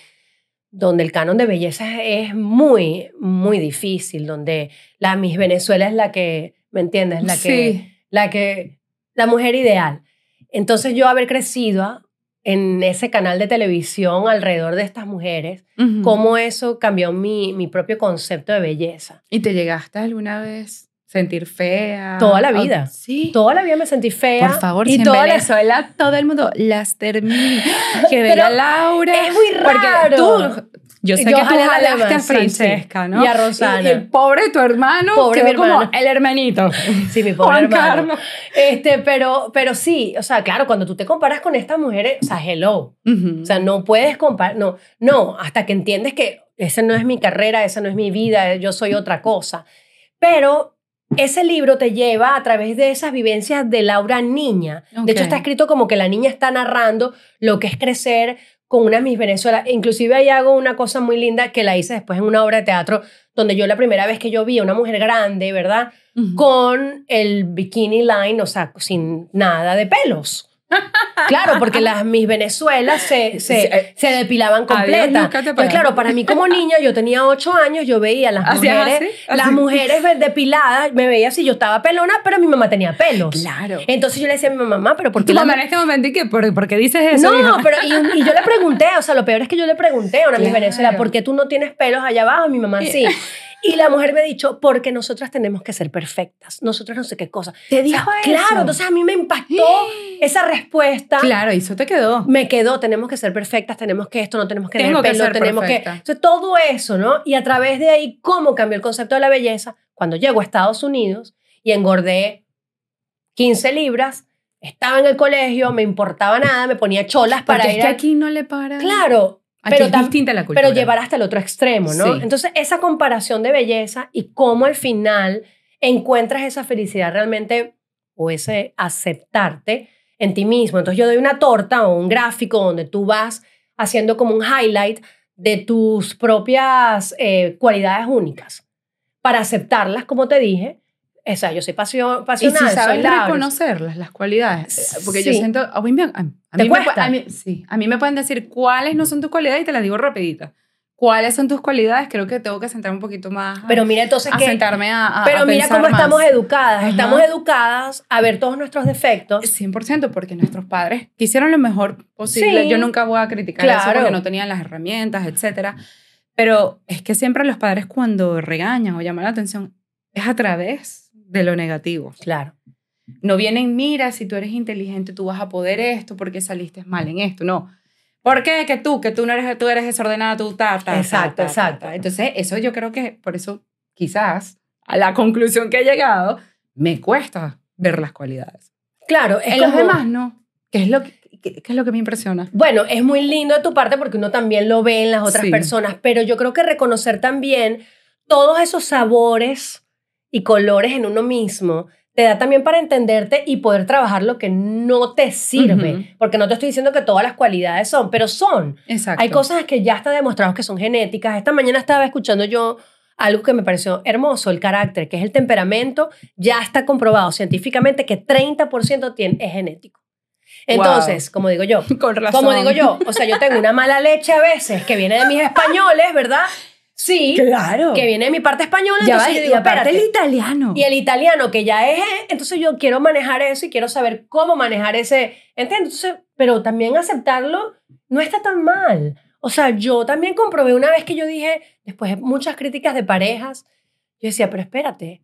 donde el canon de belleza es muy, muy difícil, donde la Miss Venezuela es la que, ¿me entiendes? La que, Sí. la que, la mujer ideal. Entonces yo haber crecido en ese canal de televisión alrededor de estas mujeres, Ujú. cómo eso cambió mi, mi propio concepto de belleza. ¿Y te llegaste alguna vez sentir fea? Toda la vida. Sí. Toda la vida me sentí fea. Por favor, y si toda la- todo el mundo las termina. Que bella Laura. es muy Porque raro. tú, yo sé Yo que tú jalaste a lema, sí, sí. Francesca, ¿no? Y a Rosana. Y, el pobre tu hermano, Pobre mi como hermano. el hermanito. Sí, mi pobre Juan hermano. Carlos. Este, pero, pero sí, o sea, claro, cuando tú te comparas con estas mujeres, o sea, hello. Ujú. O sea, no puedes comparar, no, no, hasta que entiendes que esa no es mi carrera, esa no es mi vida, yo soy otra cosa. Pero ese libro te lleva a través de esas vivencias de Laura niña. De hecho, está escrito como que la niña está narrando lo que es crecer con una Miss Venezuela. Inclusive ahí hago una cosa muy linda que la hice después en una obra de teatro, donde yo la primera vez que yo vi a una mujer grande, ¿verdad? Con el bikini line, o sea, sin nada de pelos. Claro, porque las mis Venezuela se, se, eh, se depilaban Entonces, pararon. claro, para mí como niña, yo tenía ocho años, yo veía a las ¿Hacías mujeres, así? Así. las mujeres depiladas, me veía así, yo estaba pelona, pero mi mamá tenía pelos. Claro. Entonces yo le decía a mi mamá, pero ¿por Tu qué mamá en este momento, ¿y qué? ¿Por, por qué dices eso? no, hija? pero y, y yo le pregunté, o sea, lo peor es que yo le pregunté a una Claro. Venezuela, ¿por qué tú no tienes pelos allá abajo? Mi mamá sí. Y la mujer me ha dicho, porque nosotras tenemos que ser perfectas, nosotras no sé qué cosa. ¿Te O sea, dijo Claro, eso? entonces a mí me impactó esa respuesta. Claro, y eso te quedó. Me quedó, tenemos que ser perfectas, tenemos que esto, no tenemos que Tengo tener que pelo, ser tenemos perfecta. que... Entonces, todo eso, ¿no? Y a través de ahí, ¿cómo cambió el concepto de la belleza? Cuando llego a Estados Unidos y engordé 15 libras, estaba en el colegio, me importaba nada, me ponía cholas para Porque es ir que a- aquí no le para. Claro, Aquí pero es tam- distinta la cultura. pero llevar hasta el otro extremo, ¿no? Sí. Entonces, esa comparación de belleza y cómo al final encuentras esa felicidad realmente o ese aceptarte en ti mismo. Entonces, yo doy una torta o un gráfico donde tú vas haciendo como un highlight de tus propias eh, cualidades únicas para aceptarlas, como te dije. O sea, yo soy pasio- Y pasional, si soy sabes reconocerlas, las cualidades. Porque yo Sí. siento, a mí, me, a, a ¿Te mí me cuesta? pu- a mí- sí, a mí me pueden decir cuáles no son tus cualidades y te las digo rapidita. cuáles son tus cualidades, creo que tengo que centrar un poquito más. Pero mira, entonces a que, sentarme a, a Pero a mira cómo más. estamos educadas. Ajá. Estamos educadas a ver todos nuestros defectos. 100% porque nuestros padres hicieron lo mejor posible. Sí. Yo nunca voy a criticar eso Claro. porque no tenían las herramientas, etcétera. Pero es que siempre los padres cuando regañan o llaman la atención es a través de lo negativo. Claro. No vienen, mira, si tú eres inteligente, tú vas a poder esto porque saliste mal en esto. No. ¿Por qué? Que tú, que tú no eres, tú eres desordenada, tú, ta, ta, Exacto, ta, ta, exacto. Entonces, eso yo creo que por eso, quizás, a la conclusión que he llegado, me cuesta ver las cualidades. Claro, es en los demás, no. ¿Qué es lo que, qué- qué es lo que me impresiona? Bueno, es muy lindo de tu parte porque uno también lo ve en las otras Sí. personas, pero yo creo que reconocer también todos esos sabores y colores en uno mismo te da también para entenderte y poder trabajar lo que no te sirve. Porque no te estoy diciendo que todas las cualidades son, pero son. Exacto. Hay cosas que ya está demostrado que son genéticas. Esta mañana estaba escuchando yo algo que me pareció hermoso, el carácter, que es el temperamento. Ya está comprobado científicamente que 30% tiene, es genético. Entonces, como digo yo, Con razón. como digo yo, o sea, yo tengo una mala leche a veces que viene de mis españoles, ¿verdad? Sí, Claro. que viene de mi parte española. ya va, entonces yo y digo, aparte el espérate. italiano. Y el italiano, que ya es, entonces yo quiero manejar eso y quiero saber cómo manejar ese, ¿entiendes? Entonces, pero también aceptarlo no está tan mal. O sea, yo también comprobé una vez que yo dije, después de muchas críticas de parejas, yo decía, pero espérate,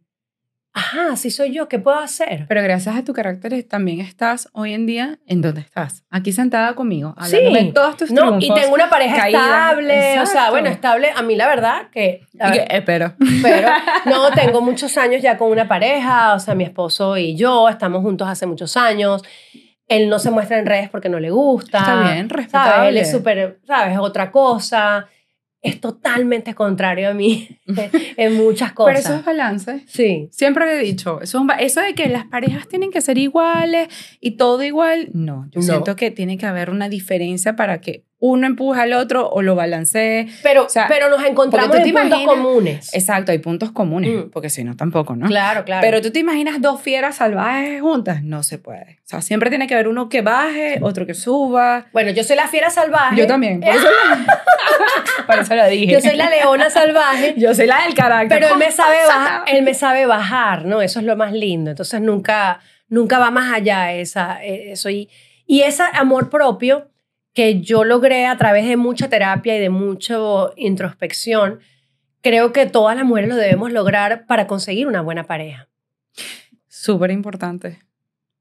ajá, si soy yo, ¿qué puedo hacer? Pero gracias a tu carácter también estás hoy en día en donde estás. Aquí sentada conmigo, hablándome de todos tus no, y triunfos, tengo una pareja caídas. estable, o sea, Exacto. bueno, estable, a mí la verdad que... Y ver, espero. Pero no, tengo muchos años ya con una pareja, o sea, mi esposo y yo estamos juntos hace muchos años. Él no se muestra en redes porque no le gusta. Está bien, ¿sabes? respetable. Él es súper, ¿sabes? Otra cosa. Es totalmente contrario a mí en muchas cosas. Pero eso es balance. Sí. Siempre lo he dicho, eso, es un ba- eso de que las parejas tienen que ser iguales y todo igual, no. Yo No. siento que tiene que haber una diferencia para que uno empuje al otro o lo balancee. Pero, O sea, pero nos encontramos en puntos comunes. Exacto, hay puntos comunes, Mm. porque si no, tampoco, ¿no? Claro, claro. Pero tú te imaginas dos fieras salvajes juntas, no se puede. O sea, siempre tiene que haber uno que baje, otro que suba. bueno, yo soy la fiera salvaje. Yo también, por eso, por eso lo dije. Yo soy la leona salvaje. Yo soy la del carácter. Pero él me sabe bajar, él me sabe bajar, ¿no? Eso es lo más lindo. Entonces nunca, nunca va más allá esa, eh, eso. Y, y ese amor propio que yo logré a través de mucha terapia y de mucha introspección, creo que todas las mujeres lo debemos lograr para conseguir una buena pareja. Súper importante.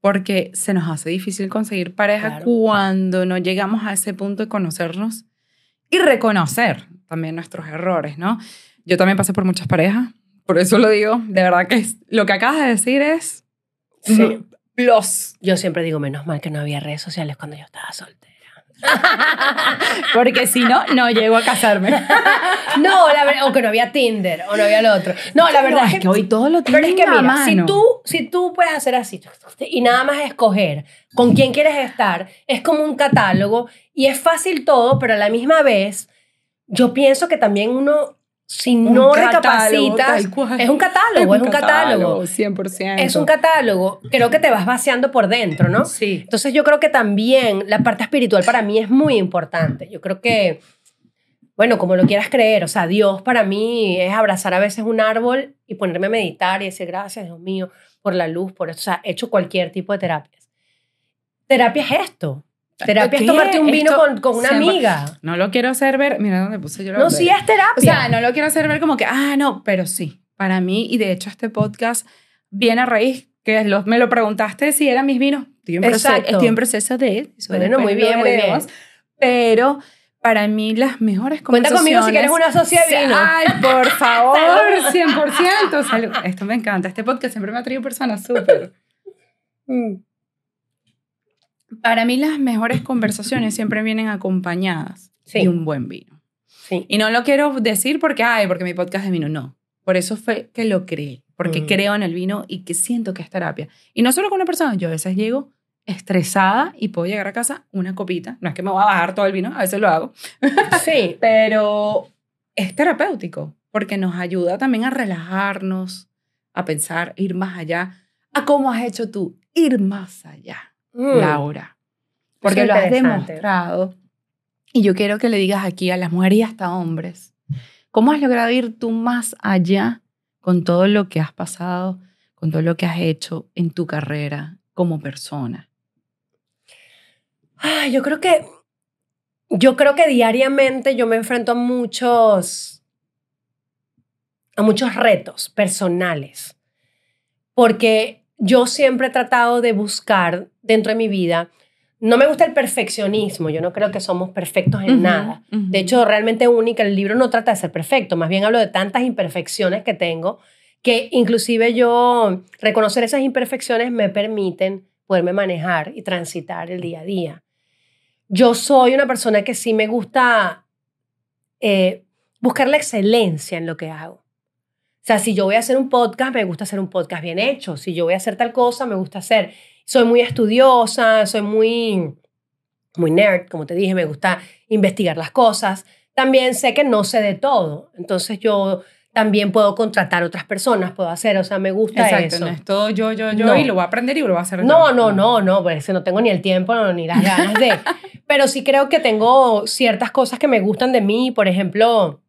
Porque se nos hace difícil conseguir pareja Claro. cuando no llegamos a ese punto de conocernos y reconocer también nuestros errores, ¿no? Yo también pasé por muchas parejas, por eso lo digo. De verdad que es- lo que acabas de decir es Sí. plus. Yo siempre digo, menos mal que no había redes sociales cuando yo estaba soltera. Porque si no, no llego a casarme. No, la verdad, o que no había Tinder, o no había lo otro. No, la verdad No, es que hoy todo lo Pero es tienen que mira, si mano. tú, si tú puedes hacer así y nada más escoger con quién quieres estar, es como un catálogo y es fácil todo, pero a la misma vez yo pienso que también uno, si Un no catálogo, recapacitas, es un catálogo, es un catálogo. 100%. Es un catálogo, creo que te vas vaciando por dentro, ¿no? Sí. Entonces yo creo que también la parte espiritual para mí es muy importante. Yo creo que, bueno, como lo quieras creer, o sea, Dios para mí es abrazar a veces un árbol y ponerme a meditar y decir gracias, Dios mío, por la luz, por esto. O sea, he hecho cualquier tipo de terapias. Terapia es esto. Terapia es tomarte un vino Esto con, con una amiga. No lo quiero hacer ver. Mira dónde puse yo No, sí es terapia. O sea, no lo quiero hacer ver como que, ah, no, pero sí. Para mí, y de hecho este podcast viene a raíz que me lo preguntaste si eran mis vinos. Estoy en, proceso, Exacto. estoy en proceso de eso. Bueno, muy bien, muy bien. Pero para mí las mejores Cuenta conmigo si quieres una socia de vino. Ay, por favor, 100%. Salud. Esto me encanta. Este podcast siempre me ha traído personas súper. Para mí las mejores conversaciones siempre vienen acompañadas Sí. de un buen vino. Sí. Y no lo quiero decir porque, ay, porque mi podcast es de vino, no. Por eso fue que lo creé, porque Mm. creo en el vino y que siento que es terapia. Y no solo con una persona, yo a veces llego estresada y puedo llegar a casa una copita. No es que me voy a bajar todo el vino, a veces lo hago, Sí. pero es terapéutico porque nos ayuda también a relajarnos, a pensar, ir más allá, a cómo has hecho tú, ir más allá. Mm. Laura. Porque lo has demostrado Y yo quiero que le digas aquí a las mujeres y hasta hombres, ¿cómo has logrado ir tú más allá con todo lo que has pasado, con todo lo que has hecho en tu carrera como persona? Ay, yo creo que yo creo que diariamente yo me enfrento a muchos a muchos retos personales. Porque yo siempre he tratado de buscar dentro de mi vida no me gusta el perfeccionismo, yo no creo que somos perfectos en nada. De hecho, realmente única, el libro no trata de ser perfecto, más bien hablo de tantas imperfecciones que tengo que inclusive yo reconocer esas imperfecciones me permiten poderme manejar y transitar el día a día. Yo soy una persona que sí me gusta eh, buscar la excelencia en lo que hago. O sea, si yo voy a hacer un podcast, me gusta hacer un podcast bien hecho. Si yo voy a hacer tal cosa, me gusta hacer. Soy muy estudiosa, soy muy, muy nerd, como te dije, me gusta investigar las cosas. También sé que no sé de todo. Entonces yo también puedo contratar otras personas, puedo hacer, o sea, me gusta Exacto, eso. no es todo yo, yo, yo y lo voy a aprender y lo voy a hacer no. No, no, no, pues no tengo ni el tiempo ni las ganas de. Pero sí creo que tengo ciertas cosas que me gustan de mí, por ejemplo,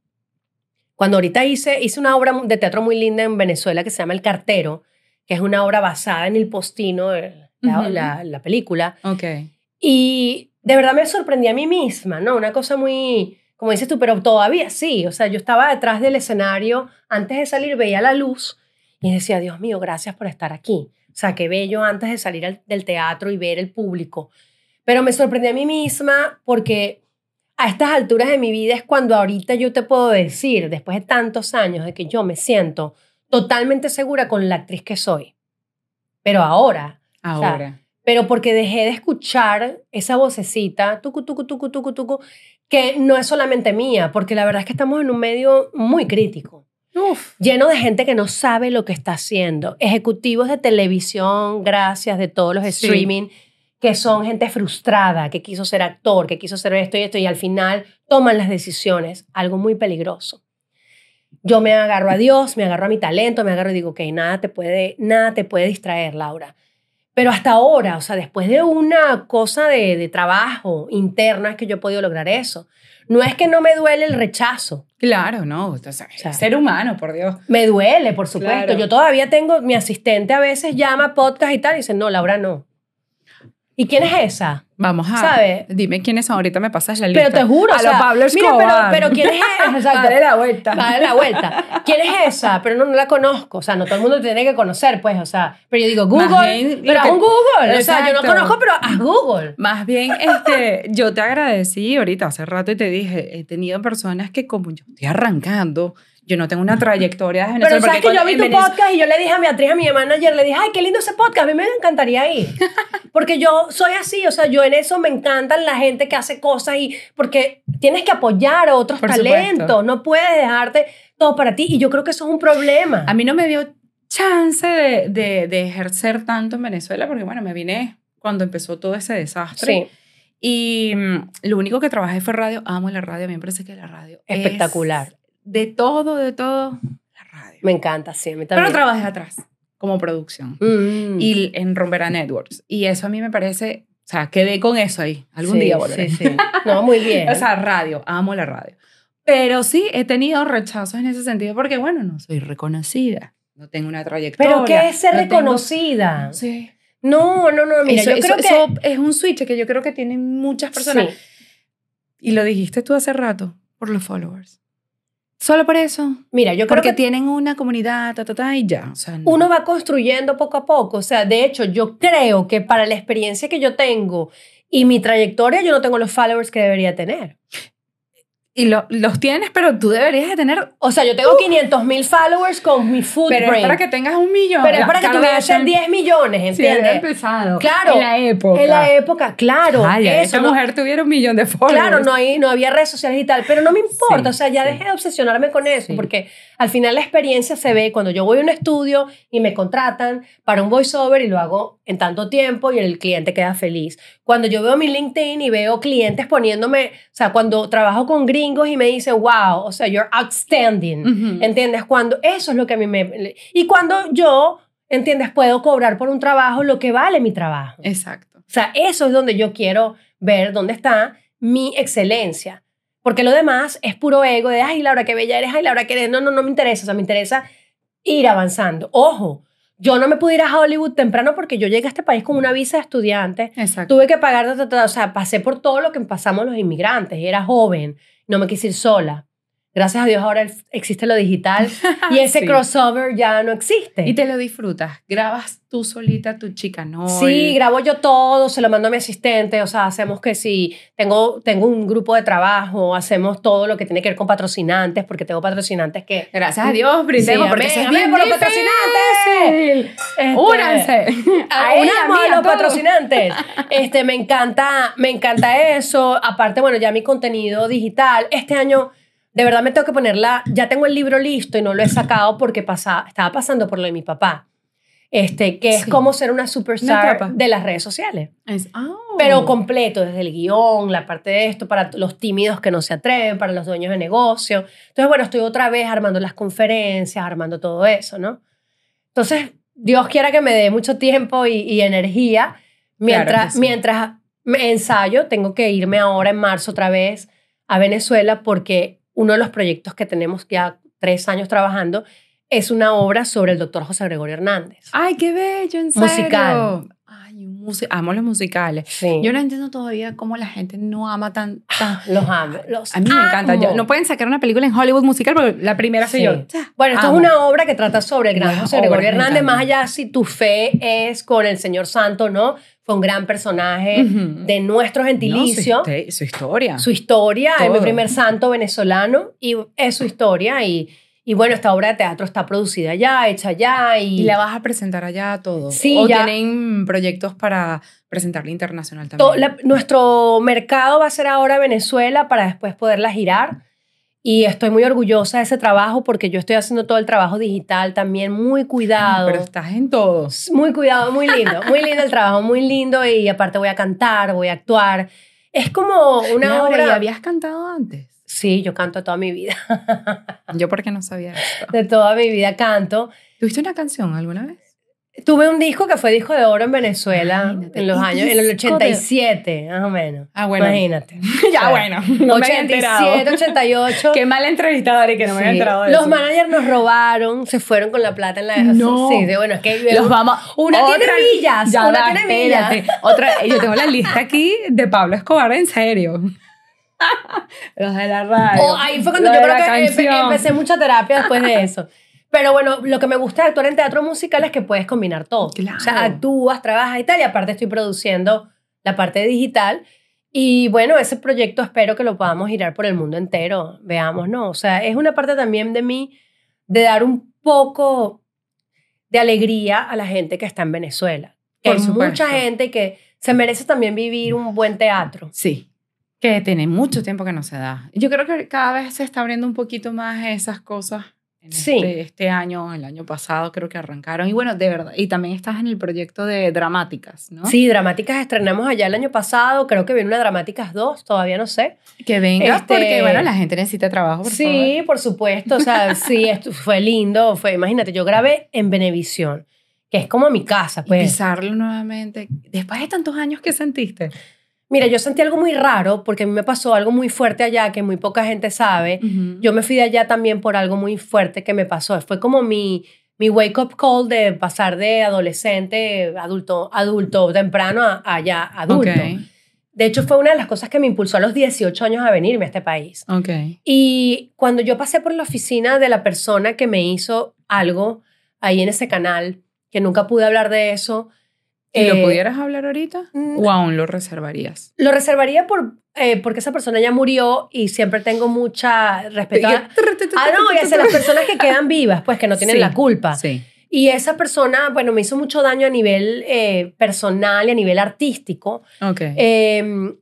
cuando ahorita hice, hice una obra de teatro muy linda en Venezuela que se llama El Cartero, que es una obra basada en El Postino, la, la, película. Ok. Y de verdad me sorprendí a mí misma, ¿no? Una cosa muy como dices tú, pero todavía sí, o sea, yo estaba detrás del escenario, antes de salir veía la luz y decía, Dios mío, gracias por estar aquí. O sea, qué bello antes de salir del teatro y ver el público. Pero me sorprendí a mí misma porque a estas alturas de mi vida es cuando ahorita yo te puedo decir, después de tantos años, de que yo me siento totalmente segura con la actriz que soy. Pero ahora. Ahora. pero porque dejé de escuchar esa vocecita, tucu, tucu, tucu, tucu, tucu, que no es solamente mía, porque la verdad es que estamos en un medio muy crítico. Lleno de gente que no sabe lo que está haciendo. Ejecutivos de televisión, gracias, de todos los streaming, que son gente frustrada, que quiso ser actor, que quiso ser esto y esto, y al final toman las decisiones. Algo muy peligroso. Yo me agarro a Dios, me agarro a mi talento, me agarro y digo, ok, nada te puede, nada te puede distraer, Laura. Pero hasta ahora, o sea, después de una cosa de, trabajo interno es que yo he podido lograr eso. No es que no me duele el rechazo. Claro, no. O sea, ser humano, por Dios. Me duele, por supuesto. Yo todavía tengo, mi asistente a veces llama podcast y tal y dice, no, Laura, no. ¿Y quién es esa? Vamos a. ¿Sabes? Dime quiénes son. Ahorita me pasas la lista. Pero te juro. A lo Pablo Escobar. Mira, pero, pero ¿quién es esa? Dale la vuelta. Dale la vuelta. ¿Quién es esa? Pero no, no la conozco. O sea, no todo el mundo tiene que conocer, pues. O sea, pero yo digo, Google. pero haz un Google. O sea, yo no conozco, pero haz Google. Más bien, este, yo te agradecí ahorita hace rato y te dije, he tenido personas que como yo estoy arrancando, yo no tengo una trayectoria de Pero sabes que yo vi tu podcast y yo le dije a mi actriz, a mi manager, le dije, ay, qué lindo ese podcast, a mí me encantaría ir. Porque yo soy así, o sea, yo en eso me encantan la gente que hace cosas y porque tienes que apoyar a otros talentos, no puedes dejarte todo para ti y yo creo que eso es un problema. A mí no me dio chance de, de, de ejercer tanto en Venezuela porque, bueno, me vine cuando empezó todo ese desastre. Sí. Y mm, lo único que trabajé fue radio. Amo la radio, a mí me parece que la radio espectacular de todo, de todo, la radio. Me encanta, sí, a mí también. Pero trabajé atrás, como producción. Mm. Y en Rombera Networks. Y eso a mí me parece, o sea, quedé con eso ahí. Algún día volveré. Sí, sí. No, muy bien. o sea, radio, amo la radio. Pero sí, he tenido rechazos en ese sentido porque, bueno, no soy reconocida. No tengo una trayectoria. ¿Pero qué es ser reconocida? Sí. No, no, no, mira, yo creo que... Eso es un switch que yo creo que tienen muchas personas. Y lo dijiste tú hace rato, por los followers. Solo por eso. Mira, yo creo Porque que tienen una comunidad, ta, ta, ta, y ya. Uno va construyendo poco a poco. O sea, de hecho, yo creo que para la experiencia que yo tengo y mi trayectoria, yo no tengo los followers que debería tener y los tienes, pero tú deberías de tener... O sea, yo tengo 500 mil followers con mi footprint. Pero es para que tengas un millón. Pero es para que tuvieras 10 millones, ¿entiendes? Sí, empezado. Claro. En la época. En la época, claro. Ay, esa mujer tuviera un millón de followers. Claro, no, hay, no había redes sociales y tal, pero no me importa. o sea, ya dejé de obsesionarme con eso, porque al final la experiencia se ve cuando yo voy a un estudio y me contratan para un voiceover y lo hago en tanto tiempo y el cliente queda feliz. Cuando yo veo mi LinkedIn y veo clientes poniéndome, o sea, cuando trabajo con gringos y me dicen, wow, o sea, you're outstanding, ¿entiendes? Cuando eso es lo que a mí me... Y cuando yo, ¿entiendes? Puedo cobrar por un trabajo lo que vale mi trabajo. Exacto. O sea, eso es donde yo quiero ver dónde está mi excelencia. Porque lo demás es puro ego de, ay, Laura, qué bella eres, ay, Laura, qué eres. No, no, no me interesa. O sea, me interesa ir avanzando. Ojo, yo no me pude ir a Hollywood temprano porque yo llegué a este país con una visa de estudiante. Exacto. Tuve que pagar, o sea, pasé por todo lo que pasamos los inmigrantes. Era joven, no me quise ir sola. Gracias a Dios ahora existe lo digital y ese Sí. crossover ya no existe. Y te lo disfrutas. Grabas tú solita tu chica, ¿no? Sí, grabo yo todo, se lo mando a mi asistente, o sea, hacemos que si tengo, tengo un grupo de trabajo, hacemos todo lo que tiene que ver con patrocinantes, porque tengo patrocinantes que... Gracias a Dios, brindemos Sí, porque amén, es bien por los difícil. Este, Únanse. A a mía, los todo. patrocinantes. Este, me encanta, me encanta eso. Aparte, bueno, ya mi contenido digital. Este año, de verdad me tengo que ponerla. Ya tengo el libro listo y no lo he sacado porque pasa, estaba pasando por lo de mi papá. Este, que es Sí. cómo ser una superstar de las redes sociales. Es- ah. Pero completo, desde el guion, la parte de esto, para los tímidos que no se atreven, para los dueños de negocio. Entonces, bueno, estoy otra vez armando las conferencias, armando todo eso, ¿no? Entonces, Dios quiera que me dé mucho tiempo y, y energía. Mientras, Claro que sí. mientras me ensayo, tengo que irme ahora en marzo otra vez a Venezuela porque uno de los proyectos que tenemos ya tres años trabajando es una obra sobre el doctor José Gregorio Hernández. Ay, qué bello, en Musical. Ay, un amo los musicales. Sí. Yo no entiendo todavía cómo la gente no ama tan... tan- los amo. Los A mí me encanta. Yo- amo. no pueden sacar una película en Hollywood musical porque la primera soy Sí. yo. Bueno, esto Amo. es una obra que trata sobre el gran Las José Gregorio Hernández, más allá si tu fe es con el Señor Santo, ¿no? Fue un gran personaje Ujú. de nuestro No, gentilicio. su, histe- su historia. su historia, es mi Todo. primer santo venezolano y es su historia y, y bueno, esta obra de teatro está producida ya, hecha ya y, Y la vas a presentar allá todo. Sí, o ya. tienen proyectos para presentarla internacional también. to- la- nuestro mercado va a ser ahora Venezuela para después poderla girar y estoy muy orgullosa de ese trabajo porque yo estoy haciendo todo el trabajo digital también muy cuidado. Pero estás en todo. Muy cuidado, muy lindo, muy lindo el trabajo, muy lindo y aparte voy a cantar, voy a actuar. Es como una Laura, obra... ¿y habías cantado antes? Sí, yo canto toda mi vida, Yo porque no sabía esto. de toda mi vida canto. ¿Tuviste una canción alguna vez? Tuve un disco que fue disco de oro en Venezuela Imagínate, en los años, en el disco de- 87, más o menos. Ah, bueno. Imagínate. ya, bueno. No me había 87, enterado. 88. Qué mala entrevistadora y que no me había Sí. enterado de Los eso. managers nos robaron, se fueron con la plata en la... No. Sí, sí, bueno, es que... Los vamos. Una tiene otra- millas, Ya una va, tiene millas. Otra, yo tengo la lista aquí de Pablo Escobar, en serio. Los de la radio. Oh, ahí fue cuando los yo creo que canción. empecé mucha terapia después de eso. Pero bueno, lo que me gusta de actuar en teatro musical es que puedes combinar todo. Claro. O sea, actúas, trabajas y tal, y aparte estoy produciendo la parte digital. Y bueno, ese proyecto espero que lo podamos girar por el mundo entero. Veamos, ¿no? O sea, es una parte también de mí de dar un poco de alegría a la gente que está en Venezuela. Que Por hay supuesto. mucha gente que se merece también vivir un buen teatro. Sí. Que tiene mucho tiempo que no se da. Yo creo que cada vez se está abriendo un poquito más esas cosas. En Sí. este, este año, el año pasado creo que arrancaron. Y bueno, de verdad. Y también estás en el proyecto de dramáticas, ¿no? Sí, Dramáticas estrenamos allá el año pasado, creo que viene una Dramáticas 2, todavía no sé. Que vengas Este- porque, bueno, la gente necesita trabajo, por sí, favor. por supuesto, o sea, sí, esto fue lindo, fue, imagínate, yo grabé en Benevisión, que es como mi casa, Y pues. pisarlo nuevamente. Después de tantos años que sentiste. Mira, yo sentí algo muy raro porque a mí me pasó algo muy fuerte allá que muy poca gente sabe. Yo me fui de allá también por algo muy fuerte que me pasó. Fue como mi, mi wake up call de pasar de adolescente, adulto, adulto temprano a, a ya adulto. De hecho, fue una de las cosas que me impulsó a los 18 años a venirme a este país. Y cuando yo pasé por la oficina de la persona que me hizo algo ahí en ese canal, que nunca pude hablar de eso, ¿Y lo eh, pudieras hablar ahorita? mm, ¿O aún lo reservarías? lo reservaría por, eh, porque esa persona ya murió y siempre tengo mucha respeto. a- Ah, no, y hacia las personas que quedan vivas, pues que no tienen Sí, la culpa. Sí. Y esa persona, bueno, me hizo mucho daño a nivel eh, personal y a nivel artístico. Ok. Eh,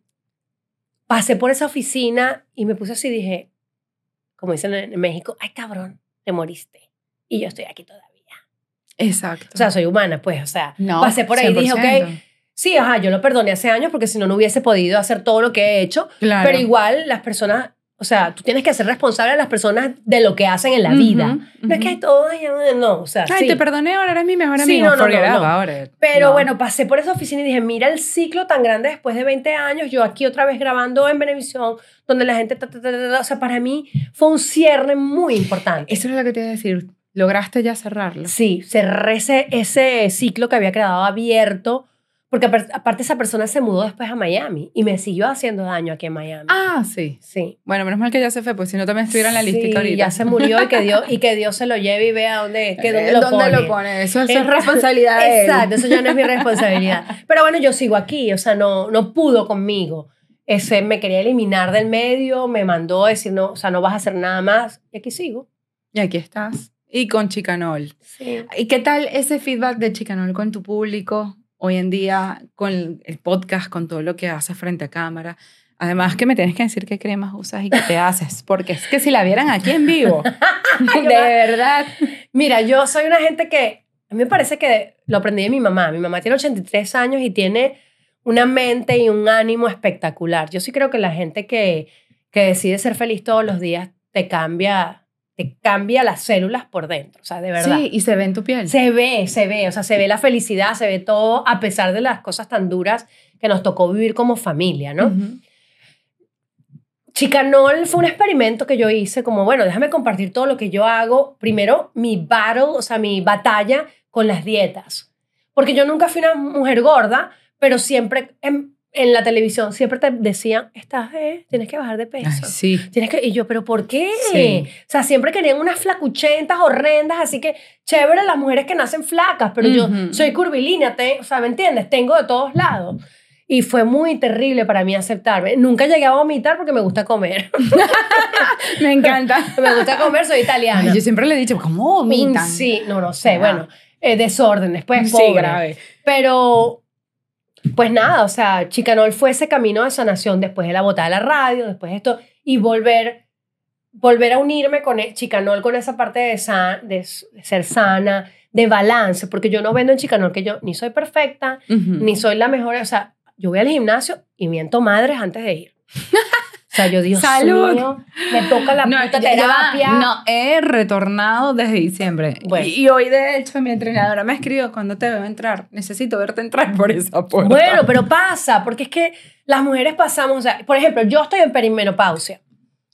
pasé por esa oficina y me puse así y dije, como dicen en México, ay cabrón, te moriste. Y yo estoy aquí todavía. Exacto. O sea, soy humana, pues, o sea, no, pasé por ahí y dije, 100%. ok, sí, ajá, yo lo perdoné hace años porque si no, no hubiese podido hacer todo lo que he hecho. Claro. Pero igual las personas o sea, tú tienes que ser responsable de las personas de lo que hacen en la vida. No es que hay todo, no, o sea, Ay, te perdoné, ahora eres mi mejor amigo. Sí, no, no, no, Pero bueno, pasé por esa oficina y dije, mira el ciclo tan grande después de 20 años, yo aquí otra vez grabando en Benevisión, donde la gente, o sea, para mí fue un cierre muy importante. Eso es lo que te iba a decir, lograste ya cerrarlo. Sí, cerré ese, ese ciclo que había quedado abierto porque aparte esa persona se mudó después a Miami y me siguió haciendo daño aquí en Miami. Ah, sí. Sí. Bueno, menos mal que ya se fue, pues si no también estuviera en la lista sí, ahorita. ya se murió y que, Dios, y que Dios se lo lleve y vea dónde, que dónde, lo, ¿Dónde pone. lo pone. Eso, es responsabilidad de él. Exacto, eso ya no es mi responsabilidad. Pero bueno, yo sigo aquí, o sea, no, no pudo conmigo. Ese me quería eliminar del medio, me mandó a decir, no, o sea, no vas a hacer nada más. Y aquí sigo. Y aquí estás. Y con Chicanol. Sí. ¿Y qué tal ese feedback de Chicanol con tu público? hoy en día con el podcast, con todo lo que haces frente a cámara. Además que me tienes que decir qué cremas usas y qué te haces, porque es que si la vieran aquí en vivo, de verdad. Mira, yo soy una gente que, a mí me parece que lo aprendí de mi mamá. Mi mamá tiene 83 años y tiene una mente y un ánimo espectacular. Yo sí creo que la gente que, que decide ser feliz todos los días te cambia te cambia las células por dentro, o sea, de verdad. Sí, y se ve en tu piel. Se ve, se ve, o sea, se ve la felicidad, se ve todo, a pesar de las cosas tan duras que nos tocó vivir como familia, ¿no? Chicanol fue un experimento que yo hice como, bueno, déjame compartir todo lo que yo hago. Primero, mi battle, o sea, mi batalla con las dietas. Porque yo nunca fui una mujer gorda, pero siempre en la televisión siempre te decían, estás, eh, tienes que bajar de peso. sí. Tienes que, y yo, ¿pero por qué? O sea, siempre querían unas flacuchentas horrendas, así que chévere las mujeres que nacen flacas, pero yo soy curvilínea, te, o sea, ¿me entiendes? Tengo de todos lados. Y fue muy terrible para mí aceptarme. Nunca llegué a vomitar porque me gusta comer. me encanta. me gusta comer, soy italiana. yo siempre le he dicho, ¿cómo vomitan? Sí, no, no sé. Bueno, eh, desorden, después pobre. Sí, grave. Pero pues nada, o sea, Chicanol fue ese camino de sanación después de la botada de la radio, después de esto, y volver, volver a unirme con e, Chicanol, con esa parte de, de ser sana, de balance, porque yo no vendo en Chicanol que yo ni soy perfecta, ni soy la mejor, o sea, yo voy al gimnasio y miento madres antes de ir. Sea, yo, ¡Salud! mío, me toca la no, puta terapia. no, he retornado desde diciembre. Y, hoy, de hecho, mi entrenadora me escribió, cuando te veo entrar, necesito verte entrar por esa puerta. Bueno, pero pasa, porque es que las mujeres pasamos, o sea, por ejemplo, yo estoy en perimenopausia,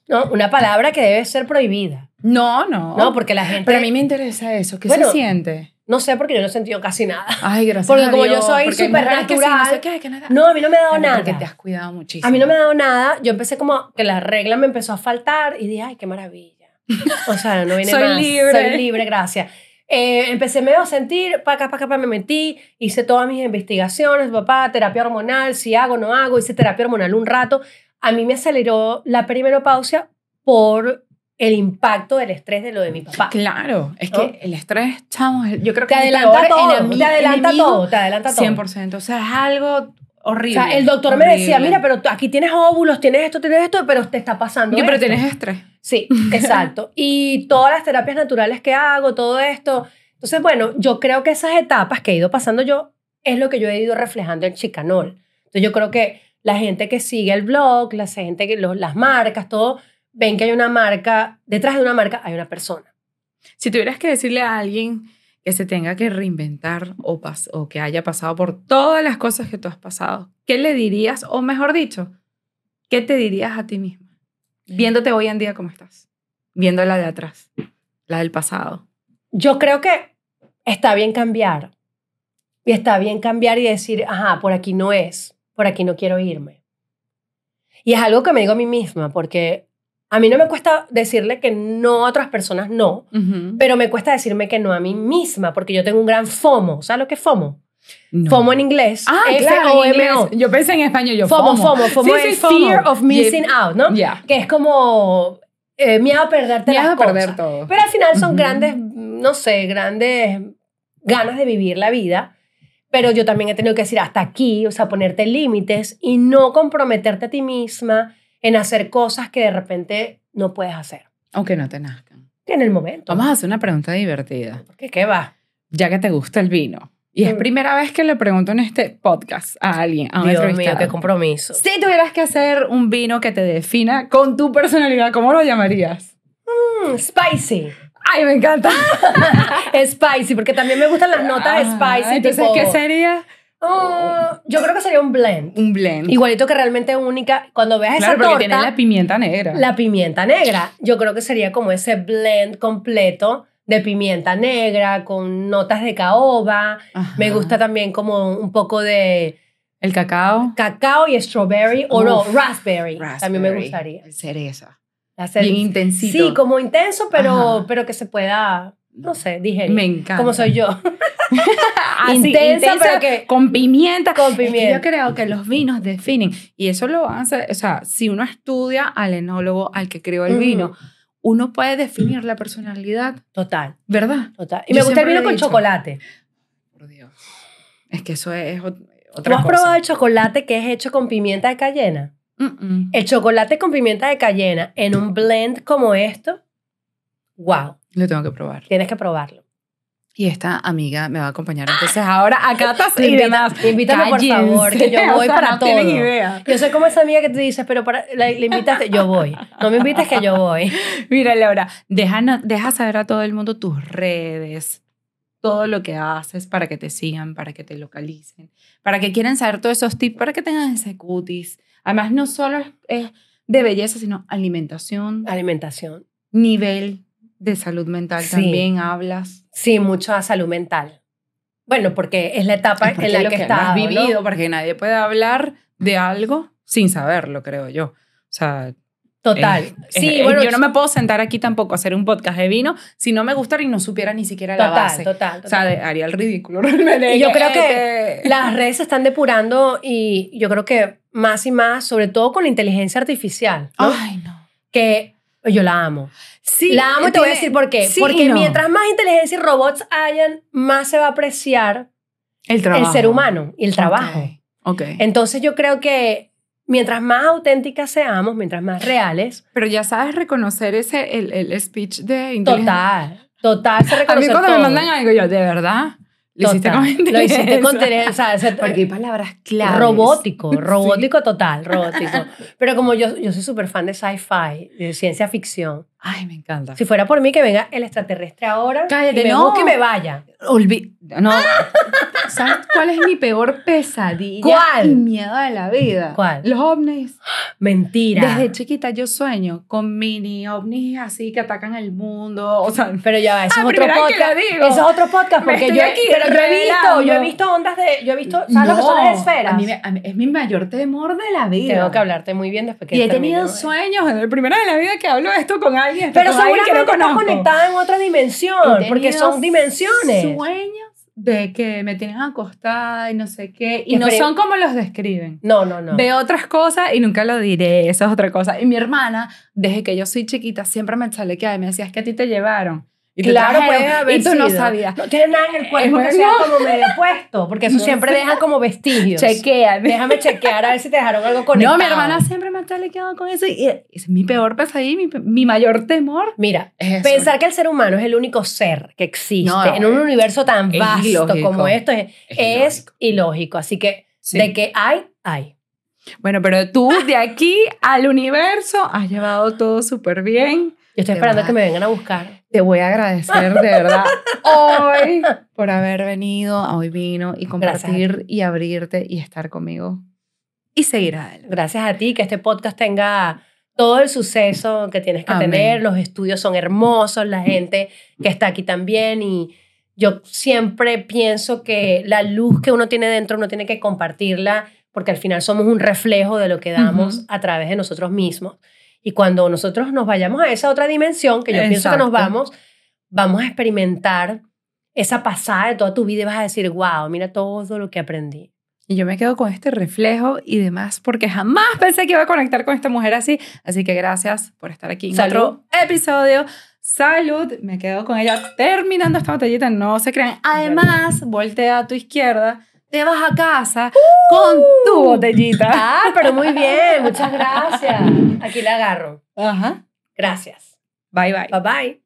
¿no? Una palabra que debe ser prohibida. No, no. No, porque la gente... Pero a mí me interesa eso. ¿Qué se siente? No sé, porque yo no he sentido casi nada. Ay, gracias Porque como yo soy súper natural. no, a mí no me ha dado nada. Porque te has cuidado muchísimo. A mí no me ha dado nada. Yo empecé como que la regla me empezó a faltar y dije, ay, qué maravilla. O sea, no viene soy más. libre. Soy libre, gracias. Eh, empecé medio a sentir, para acá, para acá, me metí, hice todas mis investigaciones, papá, terapia hormonal, si hago, no hago, hice terapia hormonal un rato. A mí me aceleró la perimenopausia por el impacto del estrés de lo de mi papá. Claro, es que el estrés, chamo, yo creo que te adelanta todo, te adelanta todo, te adelanta todo. 100%, o sea, es algo horrible. O sea, el doctor me decía, mira, pero aquí tienes óvulos, tienes esto, tienes esto, pero te está pasando Yo, pero tienes estrés. Sí, exacto. y todas las terapias naturales que hago, todo esto. Entonces, bueno, yo creo que esas etapas que he ido pasando yo es lo que yo he ido reflejando en Chicanol. Entonces, yo creo que la gente que sigue el blog, la gente que las marcas, todo, ven que hay una marca, detrás de una marca hay una persona. Si tuvieras que decirle a alguien que se tenga que reinventar o, o que haya pasado por todas las cosas que tú has pasado, ¿qué le dirías? O mejor dicho, ¿qué te dirías a ti misma? Viéndote hoy en día como estás, viendo la de atrás, la del pasado. Yo creo que está bien cambiar. Y está bien cambiar y decir, ajá, por aquí no es, por aquí no quiero irme. Y es algo que me digo a mí misma, porque a mí no me cuesta decirle que no a otras personas no, pero me cuesta decirme que no a mí misma, porque yo tengo un gran FOMO. ¿Sabes lo que es FOMO? FOMO en inglés. Ah, claro, en inglés. Yo pensé en español, yo FOMO. FOMO, FOMO, es Fear of Missing Out, ¿no? Que es como eh, miedo a perderte miedo las a perder todo. Pero al final son grandes, no sé, grandes ganas de vivir la vida. Pero yo también he tenido que decir hasta aquí, o sea, ponerte límites y no comprometerte a ti misma en hacer cosas que de repente no puedes hacer. Aunque no te nazcan. En el momento. Vamos a hacer una pregunta divertida. ¿Qué, qué va? Ya que te gusta el vino, Y es primera vez que le pregunto en este podcast a alguien, a un Dios mío, qué compromiso. Si tuvieras que hacer un vino que te defina con tu personalidad, ¿cómo lo llamarías? Mm, spicy. ¡Ay, me encanta! spicy, porque también me gustan las notas Ah, spicy. Entonces, tipo, ¿qué sería? Oh, yo creo que sería un blend. Un blend. Igualito que realmente única. Cuando veas claro, esa porque torta, tiene la pimienta negra. la pimienta negra. Yo creo que sería como ese blend completo de pimienta negra con notas de caoba. Ajá. Me gusta también como un poco de El cacao. cacao y strawberry o no, Uf, raspberry. También me Raspberry, gustaría. Cereza. Bien intensito. Sí, como intenso, pero, Ajá. pero que se pueda, no sé, digerir. Me encanta. Como soy yo. Así, Intensa, pero que- con pimienta. Con Es que pimienta. yo creo que los vinos definen. Y eso lo hace, o sea, si uno estudia al enólogo, al que creó el vino, uno puede definir la personalidad, Total, ¿verdad? total. Y Yo me gusta el vino con dicho. chocolate. Por Dios. Es que eso es ot- ¿Tú otra has cosa. probado el chocolate que es hecho con pimienta de cayena? El chocolate con pimienta de cayena en un blend como esto, wow, Lo tengo que probar. tienes que probarlo. Y esta amiga me va a acompañar. Entonces ahora a catas y demás. invítame, por favor, que yo voy O sea, para no todo. tienen idea. Yo soy como esa amiga que te dice, pero para, la, la invitaste, yo voy. No me invites que yo voy. Mira, Laura, deja, deja saber a todo el mundo tus redes, todo lo que haces para que te sigan, para que te localicen, para que quieran saber todos esos tips, para que tengan ese cutis. Además, no solo es de belleza, sino alimentación, Alimentación. nivel de salud mental Sí. también hablas. Sí, mucho a salud mental. Bueno, porque es la etapa Es en la lo que, no está has vivido, porque nadie puede hablar de algo sin saberlo, creo yo. O sea, Total. Eh, sí, eh, bueno, yo no me puedo sentar aquí tampoco a hacer un podcast de vino si no me gustara y no supiera ni siquiera la total, base. total, O sea, total. de- haría el ridículo realmente. Y yo creo que Este- Las redes se están depurando y yo creo que más y más, sobre todo con la inteligencia artificial, ¿no? Ay, no. que yo la amo. Sí, la amo y te voy a decir por qué. sí Porque no. mientras más inteligencia y robots hayan, más se va a apreciar el, trabajo. el ser humano y el trabajo. Ok. ok. Entonces yo creo que mientras más auténticas seamos, mientras más reales, Pero ya sabes reconocer ese, el, el speech de inteligencia. total, total se A mí reconoce cuando todo. me mandan algo, yo, ¿de verdad? Lo hiciste con Lo hiciste con inteligencia, o sea, Porque hay palabras claves. Robótico, Sí. robótico total, robótico. Pero como yo, yo soy súper fan de sci-fi, de ciencia ficción, Ay, me encanta. si fuera por mí que venga el extraterrestre ahora Cállate, y me no. busque y me vaya. Olvi no. ¿Sabes cuál es mi peor pesadilla ¿Cuál? y miedo de la vida? ¿Cuál? Los ovnis. Mentira. Desde chiquita yo sueño con mini ovnis así que atacan el mundo. O sea, Pero ya eso Ah, es otro podcast. digo. Eso es otro podcast porque yo, aquí pero yo he visto, yo he visto ondas de, yo he visto, ¿sabes lo que son las esferas? A mí, a mí- es mi mayor temor de la vida. Tengo que hablarte muy bien después que Y he termine, tenido ¿no? sueños en el primera de la vida que hablo esto con alguien. Pero alguien que no seguramente estás conozco. conectada en otra dimensión, porque son dimensiones. Sueños de que me tienen acostada y no sé qué. Y no son como los describen. No, no, no. Veo otras cosas y nunca lo diré, eso es otra cosa. Y mi hermana, desde que yo soy chiquita, siempre me chalequeaba y me decía, es que a ti te llevaron. Y claro, puede haber Y tú no sido. sabías. No tiene nada en el cuerpo Es que sea como medio puesto, porque eso No siempre sé. dejan como vestigios. Chequea. Déjame chequear a ver si te dejaron algo conectado. No, mi hermana siempre me ha chalequeado con eso y es mi peor pesadilla, mi, mi mayor temor. Mira, Es pensar que el ser humano es el único ser que existe No, no, en un universo tan vasto ilógico. como esto es, Es es ilógico. Así que Sí. de que hay, hay. Bueno, pero tú de aquí al universo has llevado todo súper bien. Yo estoy esperando que me vengan a buscar. Te voy a agradecer de verdad hoy por haber venido a Hoy Vino y compartir y abrirte y estar conmigo y seguir adelante. Gracias a ti, que este podcast tenga todo el suceso que tienes que Amén. tener. Los estudios son hermosos, la gente que está aquí también. Y yo siempre pienso que la luz que uno tiene dentro, uno tiene que compartirla, porque al final somos un reflejo de lo que damos a través de nosotros mismos. Y cuando nosotros nos vayamos a esa otra dimensión, que yo pienso que nos Exacto. vamos, vamos a experimentar esa pasada de toda tu vida y vas a decir, wow, mira todo lo que aprendí. Y yo me quedo con este reflejo y demás porque jamás pensé que iba a conectar con esta mujer así. Así que gracias por estar aquí en Salud. otro episodio. Salud. Me quedo con ella terminando esta botellita. No se crean. Además, voltea a tu izquierda. Te vas a casa con tu botellita. Ah, pero muy bien, muchas gracias. Aquí la agarro. Ajá. Gracias. Bye bye. Bye bye.